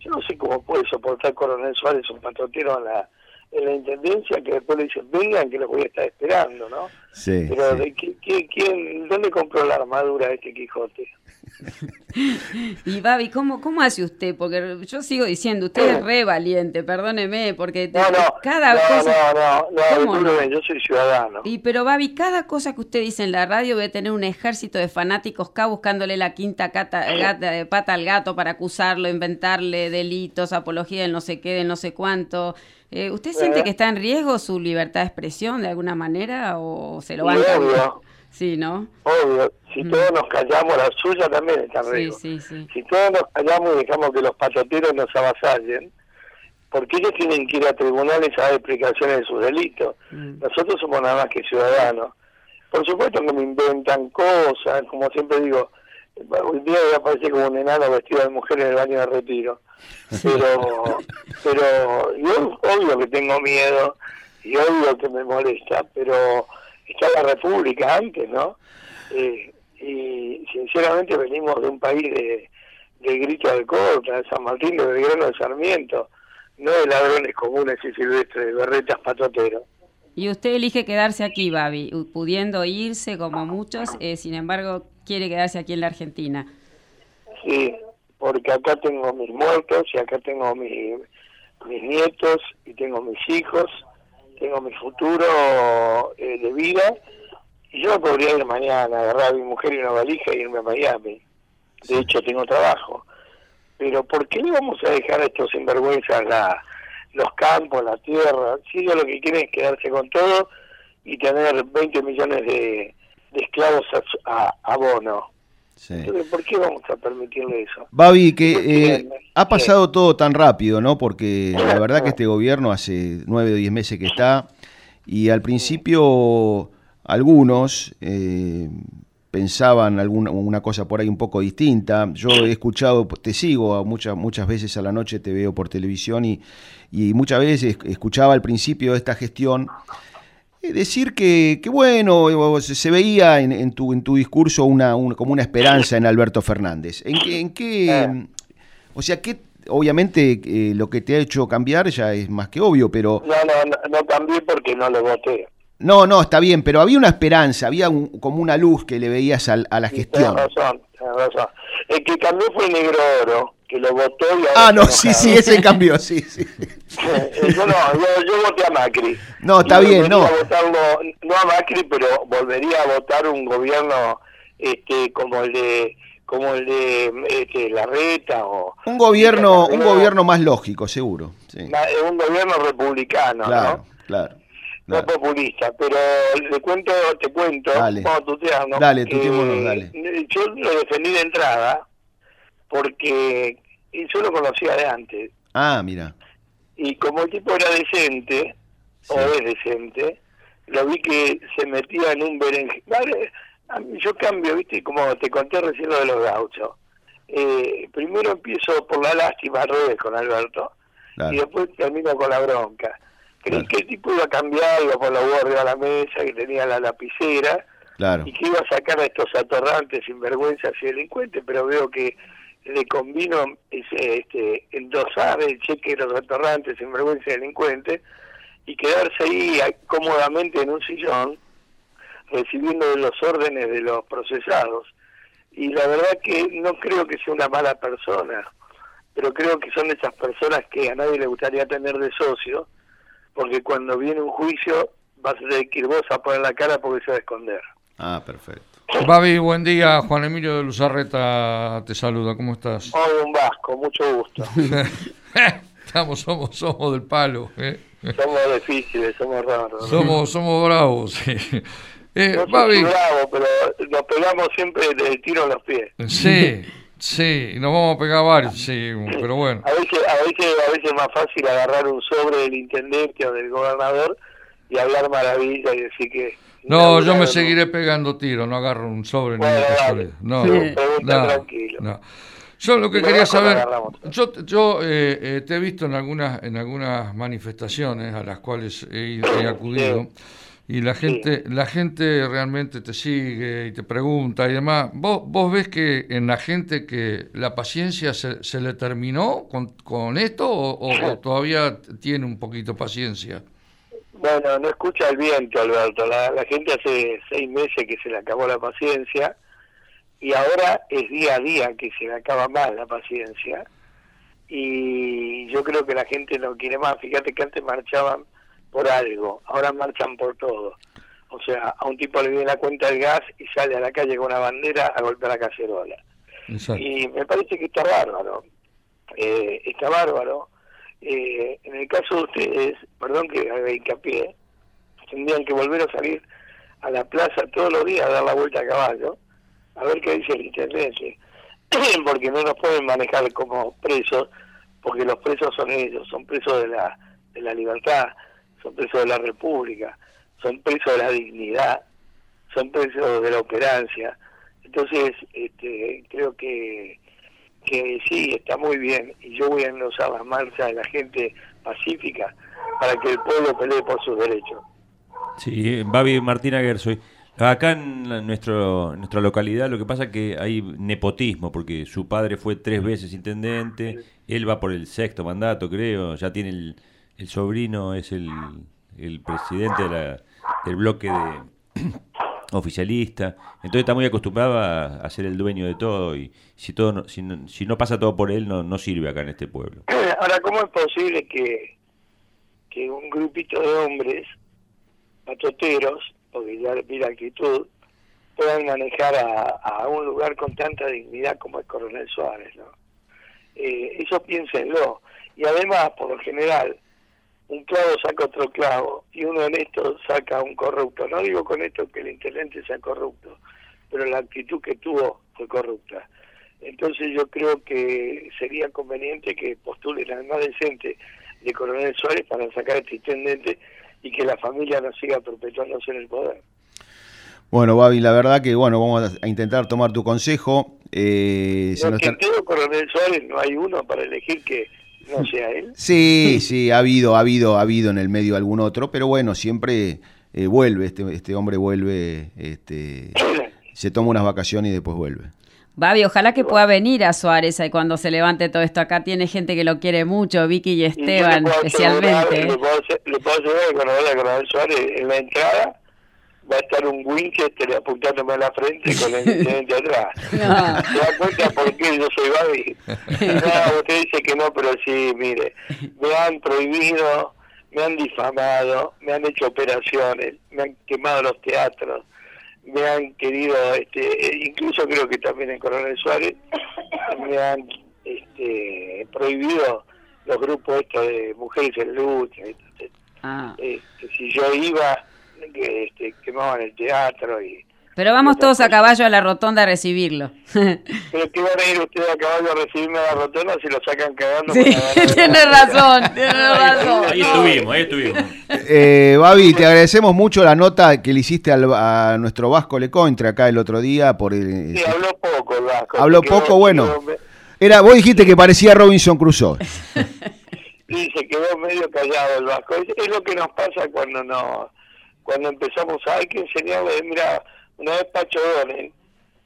Yo no sé cómo puede soportar Coronel Suárez un patrotero en la en la intendencia que después le dicen vengan que los voy a estar esperando, ¿no? Sí. Pero sí. de qué- qué- quién, ¿dónde compró la armadura este Quijote? (laughs) Y Babi, ¿cómo, ¿cómo hace usted? Porque yo sigo diciendo, usted es re valiente, perdóneme, porque No, no, cada no, cosa... no, no, no, ¿Cómo no? yo soy ciudadano. Y pero Babi, cada cosa que usted dice en la radio debe tener un ejército de fanáticos acá buscándole la quinta cata- gata- pata al gato para acusarlo, inventarle delitos, apología del no sé qué, del no sé cuánto. Eh, ¿Usted siente Eh. que está en riesgo su libertad de expresión de alguna manera o se lo Y banca? Sí, ¿no? Obvio, si todos nos callamos, la suya también está Sí, riesgo. sí, sí. Si todos nos callamos y dejamos que los patoteros nos avasallen, porque ellos tienen que ir a tribunales a dar explicaciones de sus delitos. Nosotros somos nada más que ciudadanos. Por supuesto que me inventan cosas, como siempre digo, hoy día voy a aparecer como un enano vestido de mujer en el baño de retiro. Pero, pero yo obvio que tengo miedo y obvio que me molesta, pero está la República antes, ¿no? Eh, y sinceramente venimos de un país de, de grito de corta, de San Martín, de Belgrano, de Sarmiento, no de ladrones comunes y silvestres, de berretas patoteros. Y usted elige quedarse aquí, Babi, pudiendo irse como muchos, eh, sin embargo, quiere quedarse aquí en la Argentina. Sí, porque acá tengo mis muertos y acá tengo mi- mis nietos y tengo mis hijos, tengo mi futuro eh, de vida y yo podría ir mañana, agarrar a mi mujer y una valija y irme a Miami. De hecho, tengo trabajo. Pero ¿por qué le vamos a dejar a estos sinvergüenzas la, los campos, la tierra? Si ellos lo que quieren es quedarse con todo y tener 20 millones de, de esclavos a, a, a bono. Sí. Entonces, ¿por qué vamos a permitirle eso? Babi, que eh, ha pasado todo tan rápido, ¿no? Porque la verdad que este gobierno hace nueve o diez meses que está y al principio algunos eh, pensaban alguna una cosa por ahí un poco distinta. Yo he escuchado, te sigo muchas muchas veces a la noche, te veo por televisión y, y muchas veces escuchaba al principio de esta gestión decir que, que bueno, se, veía en, en tu, en tu discurso una, un- como una esperanza en Alberto Fernández. ¿En qué, en qué o sea, que obviamente eh, lo que te ha hecho cambiar ya es más que obvio, pero No, no, no, no cambié porque no lo voté. no, no, está bien, pero había una esperanza, había un- como una luz que le veías al- a la Tienes gestión. razón, tienes razón. El que cambió fue negro oro, que lo votó y ahora Ah, no, sí, sí, ese (laughs) cambió, sí, sí. Eh, yo no, yo, yo voté a Macri. No, está bien, volvería no. a votarlo, no a Macri, pero volvería a votar un gobierno este como el de como el de este, Larreta o Un gobierno, un No, gobierno más lógico, seguro. Sí. ma- un gobierno republicano, Claro, ¿no? claro. No populista, pero le cuento, te cuento, Dale. vamos tutearnos, Dale, tuteémonos, dale. Yo lo defendí de entrada porque yo lo conocía de antes Ah, mira. y como el tipo era decente, o es decente, lo vi que se metía en un berenje. Vale, yo cambio, viste, como te conté recién lo de los gauchos. Eh, primero empiezo por la lástima al revés con Alberto Claro. y después termino con la bronca. Creí que el tipo iba a cambiar, iba por la arriba a la mesa, que tenía la lapicera Claro. y que iba a sacar a estos atorrantes, sinvergüenzas y delincuentes, pero veo que le convino ese, este, endosar el cheque de los atorrantes, sinvergüenzas y delincuentes y quedarse ahí ah, cómodamente en un sillón recibiendo los órdenes de los procesados. Y la verdad que no creo que sea una mala persona, pero creo que son esas personas que a nadie le gustaría tener de socio, porque cuando viene un juicio vas a tener que ir vos a poner la cara porque se va a esconder. Ah, perfecto. Babi, buen día. Juan Emilio de Luzarreta te saluda. ¿Cómo estás? Hoy un vasco, mucho gusto. (laughs) Estamos, somos, somos del palo. ¿eh? Somos difíciles, somos raros. Somos, somos bravos. sí. Eh, No Babi, bravo, pero nos pegamos siempre del tiro en los pies. sí, sí, nos vamos a pegar varios, sí, pero bueno. A veces, a veces, a veces es más fácil agarrar un sobre del intendente o del gobernador y hablar maravilla y decir que No, yo me seguiré pegando tiros, no agarro un sobre ni una. No, Sí. no, tranquilo. no. Yo lo que no quería saber, yo, yo eh, eh, te he visto en algunas, en algunas manifestaciones a las cuales he acudido y la gente, la gente realmente te sigue y te pregunta y demás. ¿Vos, vos ves que en la gente que la paciencia se, se le terminó con, con esto o, o- o todavía tiene un poquito paciencia? Bueno, no escucha el viento, Alberto. La, la gente hace seis meses que se le acabó la paciencia y ahora es día a día que se le acaba más la paciencia. Y yo creo que la gente no quiere más. Fíjate que antes marchaban por algo, ahora marchan por todo. O sea, a un tipo le viene la cuenta del gas y sale a la calle con una bandera a golpear la cacerola. Y me parece que está bárbaro. Eh, está bárbaro. Eh, en el caso de ustedes, perdón que haga hincapié, tendrían que volver a salir a la plaza todos los días a dar la vuelta a caballo, a ver qué dice el intendente, (clears throat) porque no nos pueden manejar como presos, porque los presos son ellos, son presos de la, de la libertad, son presos de la república, son presos de la dignidad, son presos de la operancia. Entonces, este, creo que que sí, está muy bien, y yo voy a enlosar las marchas de la gente pacífica para que el pueblo pelee por sus derechos. Sí, Babi Martín Aguersoy. Acá en nuestro, nuestra localidad lo que pasa es que hay nepotismo, porque su padre fue tres veces intendente, él va por el sexto mandato, creo, ya tiene el, el sobrino, es el, el presidente de la- del bloque de oficialista, entonces está muy acostumbrado a, ser el dueño de todo y si todo no, si, no, si no pasa todo por él no, sirve acá en este pueblo. (clears throat) Ahora, ¿cómo es posible que, que un grupito de hombres patoteros, porque ya vi la actitud, puedan manejar a, a un lugar con tanta dignidad como el Coronel Suárez? ¿no? Eh, eso piénsenlo. Y además, por lo general, un clavo saca otro clavo y uno honesto saca un corrupto. No digo con esto que el intendente sea corrupto, pero la actitud que tuvo fue corrupta. Entonces yo creo que sería conveniente que postulen al más decente de Coronel Suárez para sacar a este intendente y que la familia no siga perpetuándose en el poder. Bueno, Babi, la verdad que bueno, vamos a intentar tomar tu consejo. Eh, se No, nos que está- Coronel Suárez no hay uno para elegir que no sea él. Sí, sí, ha habido, ha habido, ha habido en el medio algún otro, pero bueno, siempre eh, vuelve, este, este hombre vuelve, este, (coughs) se toma unas vacaciones y después vuelve. Babi, ojalá que pueda venir a Suárez ahí cuando se levante todo esto. Acá tiene gente que lo quiere mucho, Vicky y Esteban le puedo especialmente. asegurar- Le puedo, ase- le puedo asegurar que cuando vaya a Coronel Suárez en la entrada va a estar un Winchester apuntándome a la frente con el intendente atrás. (laughs) ¿Se da cuenta por qué yo soy Babi? (laughs) No, usted dice que no, pero sí, mire, me han prohibido, me han difamado, me han hecho operaciones, me han quemado los teatros, me han querido, este, incluso creo que también en Coronel Suárez, me han este, prohibido los grupos estos de mujeres en lucha. Entonces, Ah. este, si yo iba, que, este, quemaban el teatro y... Pero vamos todos a caballo a la rotonda a recibirlo. (laughs) Pero que van a ir ustedes a caballo a recibirme a la rotonda si lo sacan cagando. Sí, (laughs) tiene razón, tiene razón. Ahí estuvimos, ahí estuvimos. Eh, Babi, te agradecemos mucho la nota que le hiciste al- a nuestro Vasco Lecointre acá el otro día por el, Sí, habló poco el Vasco. habló poco, bueno. me- Era, vos dijiste que parecía Robinson Crusoe. Sí, se quedó medio callado el Vasco. Es, es lo que nos pasa cuando no, cuando empezamos a hay que enseñarle, mira, una vez Pacho Donel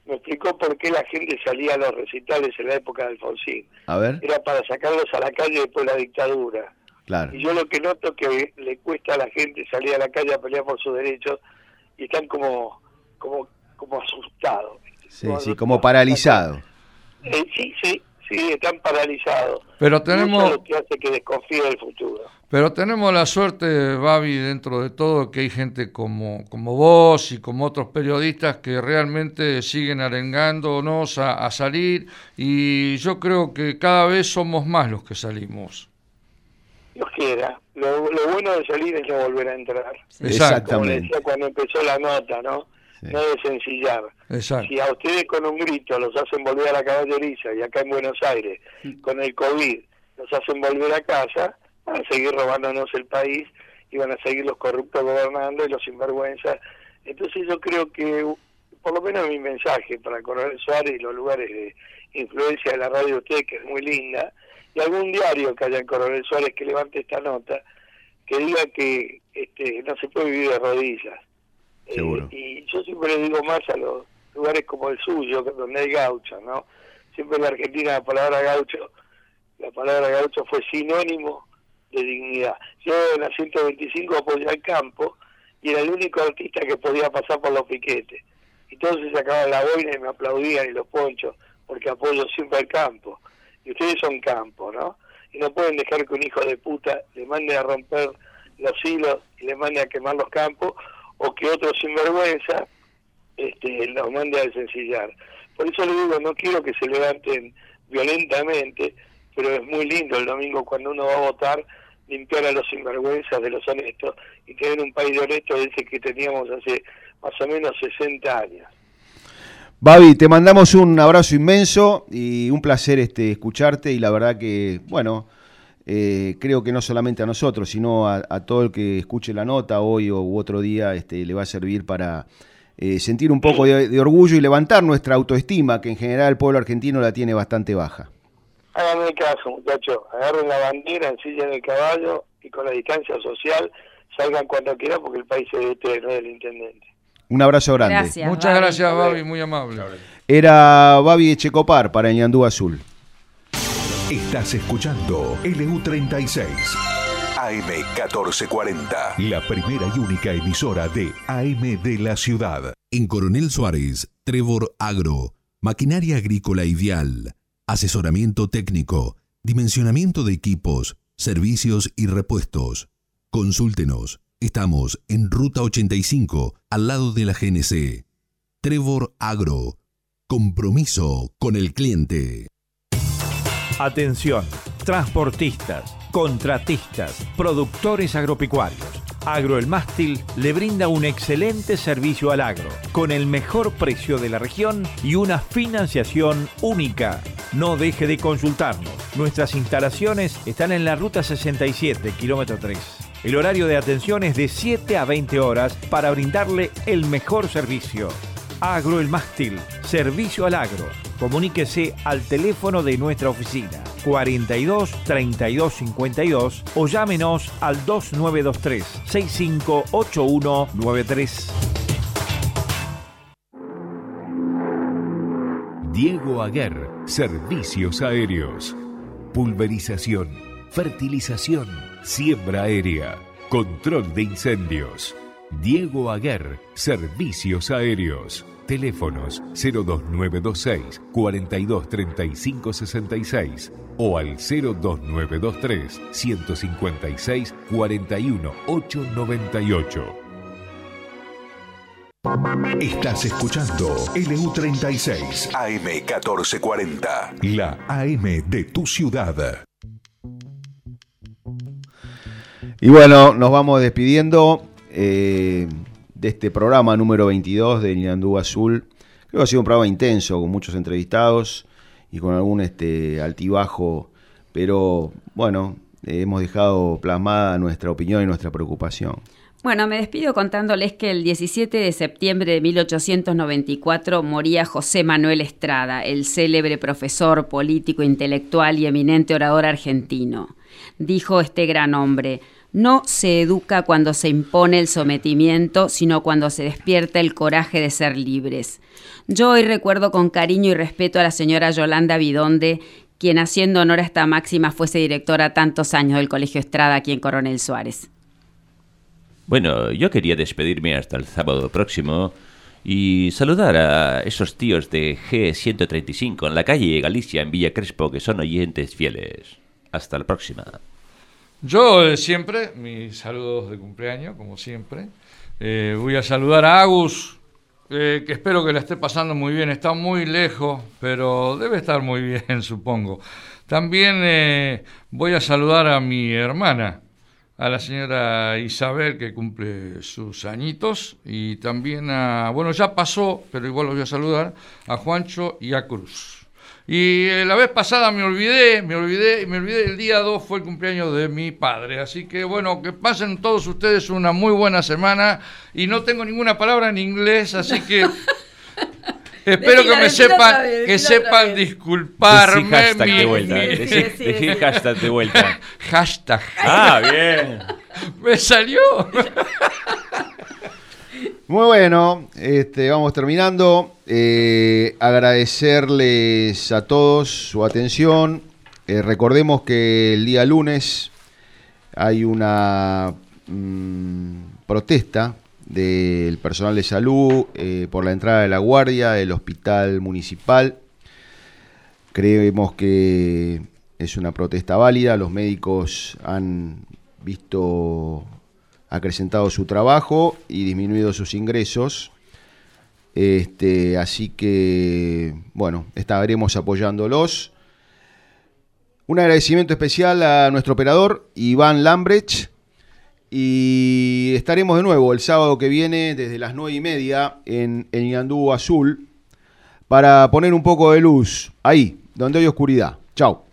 me explicó por qué la gente salía a los recitales en la época de Alfonsín. A ver, Era para sacarlos a la calle después de la dictadura. claro. Y yo lo que noto que le cuesta a la gente salir a la calle a pelear por sus derechos y están como como como asustados. Sí, sí, como paralizado. Eh, sí, sí, sí, están paralizados. Pero tenemos... lo que hace que desconfíe del futuro. Pero tenemos la suerte, Babi, dentro de todo, que hay gente como, como vos y como otros periodistas que realmente siguen arengándonos a, a salir y yo creo que cada vez somos más los que salimos. Dios quiera. Lo, bueno de salir es no volver a entrar. Exactamente. Como decía cuando empezó la nota, ¿no? No de sencillar. Si a ustedes con un grito los hacen volver a la caballeriza y acá en Buenos Aires, con el COVID, los hacen volver a casa, van a seguir robándonos el país y van a seguir los corruptos gobernando y los sinvergüenzas. Entonces yo creo que, por lo menos mi mensaje para Coronel Suárez y los lugares de influencia de la radio de ustedes, que es muy linda, y algún diario que haya en Coronel Suárez que levante esta nota, que diga que este, no se puede vivir de rodillas. Eh, y yo siempre le digo más a los lugares como el suyo, donde hay gaucho, ¿no? Siempre en la Argentina la palabra gaucho, la palabra gaucho fue sinónimo de dignidad. Yo en la 125 apoyé al campo y era el único artista que podía pasar por los piquetes. Y todos se sacaban la boina y me aplaudían y los ponchos, porque apoyo siempre al campo y ustedes son campo, ¿no? Y no pueden dejar que un hijo de puta le mande a romper los hilos y le mande a quemar los campos, o que otro sinvergüenza este, los mande a desencillar. Por eso le digo, no quiero que se levanten violentamente, pero es muy lindo el domingo cuando uno va a votar limpiar a los sinvergüenzas de los honestos y tener un país de honestos ese que teníamos hace más o menos 60 años. Babi, te mandamos un abrazo inmenso y un placer este, escucharte y la verdad que, bueno, eh, creo que no solamente a nosotros, sino a, todo el que escuche la nota hoy o u otro día este, le va a servir para eh, sentir un poco de, orgullo y levantar nuestra autoestima, que en general el pueblo argentino la tiene bastante baja. Háganme caso, muchachos, agarren la bandera, ensillen el caballo y con la distancia social salgan cuando quieran porque el país es de ustedes, no del intendente. Un abrazo grande. Gracias, Muchas gracias, Babi, muy amable. Era Babi Echecopar para el Ñandú Azul. Estás escuchando LU36. AM1440. La primera y única emisora de AM de la ciudad. En Coronel Suárez, Trevor Agro. Maquinaria agrícola ideal. Asesoramiento técnico. Dimensionamiento de equipos, servicios y repuestos. Consúltenos Estamos en Ruta 85, al lado de la GNC. Trevor Agro. Compromiso con el cliente. Atención, transportistas, contratistas, productores agropecuarios. Agro El Mástil le brinda un excelente servicio al agro, con el mejor precio de la región y una financiación única. No deje de consultarnos. Nuestras instalaciones están en la ruta 67, kilómetro 3. El horario de atención es de 7 a 20 horas para brindarle el mejor servicio. Agro El Mástil, servicio al agro. Comuníquese al teléfono de nuestra oficina 42 32 52 o llámenos al 2923 658193. Diego Aguer, Servicios Aéreos. Pulverización, fertilización Siembra aérea, control de incendios. Diego Aguer, Servicios Aéreos. Teléfonos 02926 423566 o al 02923 156 41898. Estás escuchando LU36 AM1440, la AM de tu ciudad. Y bueno, nos vamos despidiendo eh, de este programa número 22 de Niandú Azul. Creo que ha sido un programa intenso, con muchos entrevistados y con algún este, altibajo, pero bueno, hemos dejado plasmada nuestra opinión y nuestra preocupación. Bueno, me despido contándoles que el 17 de septiembre de 1894 moría José Manuel Estrada, el célebre profesor, político, intelectual y eminente orador argentino. Dijo este gran hombre, no se educa cuando se impone el sometimiento, sino cuando se despierta el coraje de ser libres. Yo hoy recuerdo con cariño y respeto a la señora Yolanda Vidonde, quien haciendo honor a esta máxima fuese directora tantos años del Colegio Estrada aquí en Coronel Suárez. Bueno, yo quería despedirme hasta el sábado próximo y saludar a esos tíos de G135 en la calle Galicia, en Villa Crespo, que son oyentes fieles. Hasta la próxima. Yo eh, siempre, mis saludos de cumpleaños, como siempre. Eh, voy a saludar a Agus, eh, que espero que la esté pasando muy bien. Está muy lejos, pero debe estar muy bien, (laughs) supongo. También voy a saludar a mi hermana, a la señora Isabel, que cumple sus añitos, y también a, bueno, ya pasó, pero igual los voy a saludar, a Juancho y a Cruz. Y eh, la vez pasada me olvidé, me olvidé, me olvidé, el día 2 fue el cumpleaños de mi padre. Así que bueno, que pasen todos ustedes una muy buena semana. Y no tengo ninguna palabra en inglés, así que (laughs) espero que me sepan, que sepan disculparme. hashtag de vuelta. Decí, hashtag de vuelta. hashtag. Ah, bien. (laughs) me salió. (laughs) Muy bueno, este, vamos terminando. Eh, agradecerles a todos su atención. Eh, recordemos que el día lunes hay una mm, protesta del personal de salud eh, por la entrada de la guardia del hospital municipal. Creemos que es una protesta válida. Los médicos han visto acrecentado su trabajo y disminuido sus ingresos. Este, así que, bueno, estaremos apoyándolos. Un agradecimiento especial a nuestro operador, Iván Lambrecht. Y estaremos de nuevo el sábado que viene, desde las nueve y media, en el Ñandú Azul, para poner un poco de luz ahí, donde hay oscuridad. Chao.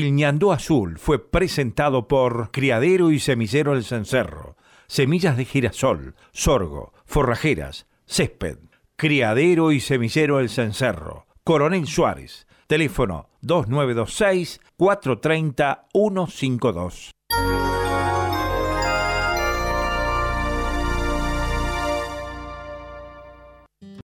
El ñandú azul fue presentado por Criadero y Semillero El Cencerro. Semillas de girasol, sorgo, forrajeras, césped. Criadero y Semillero El Cencerro. Coronel Suárez. Teléfono 2926 430 152.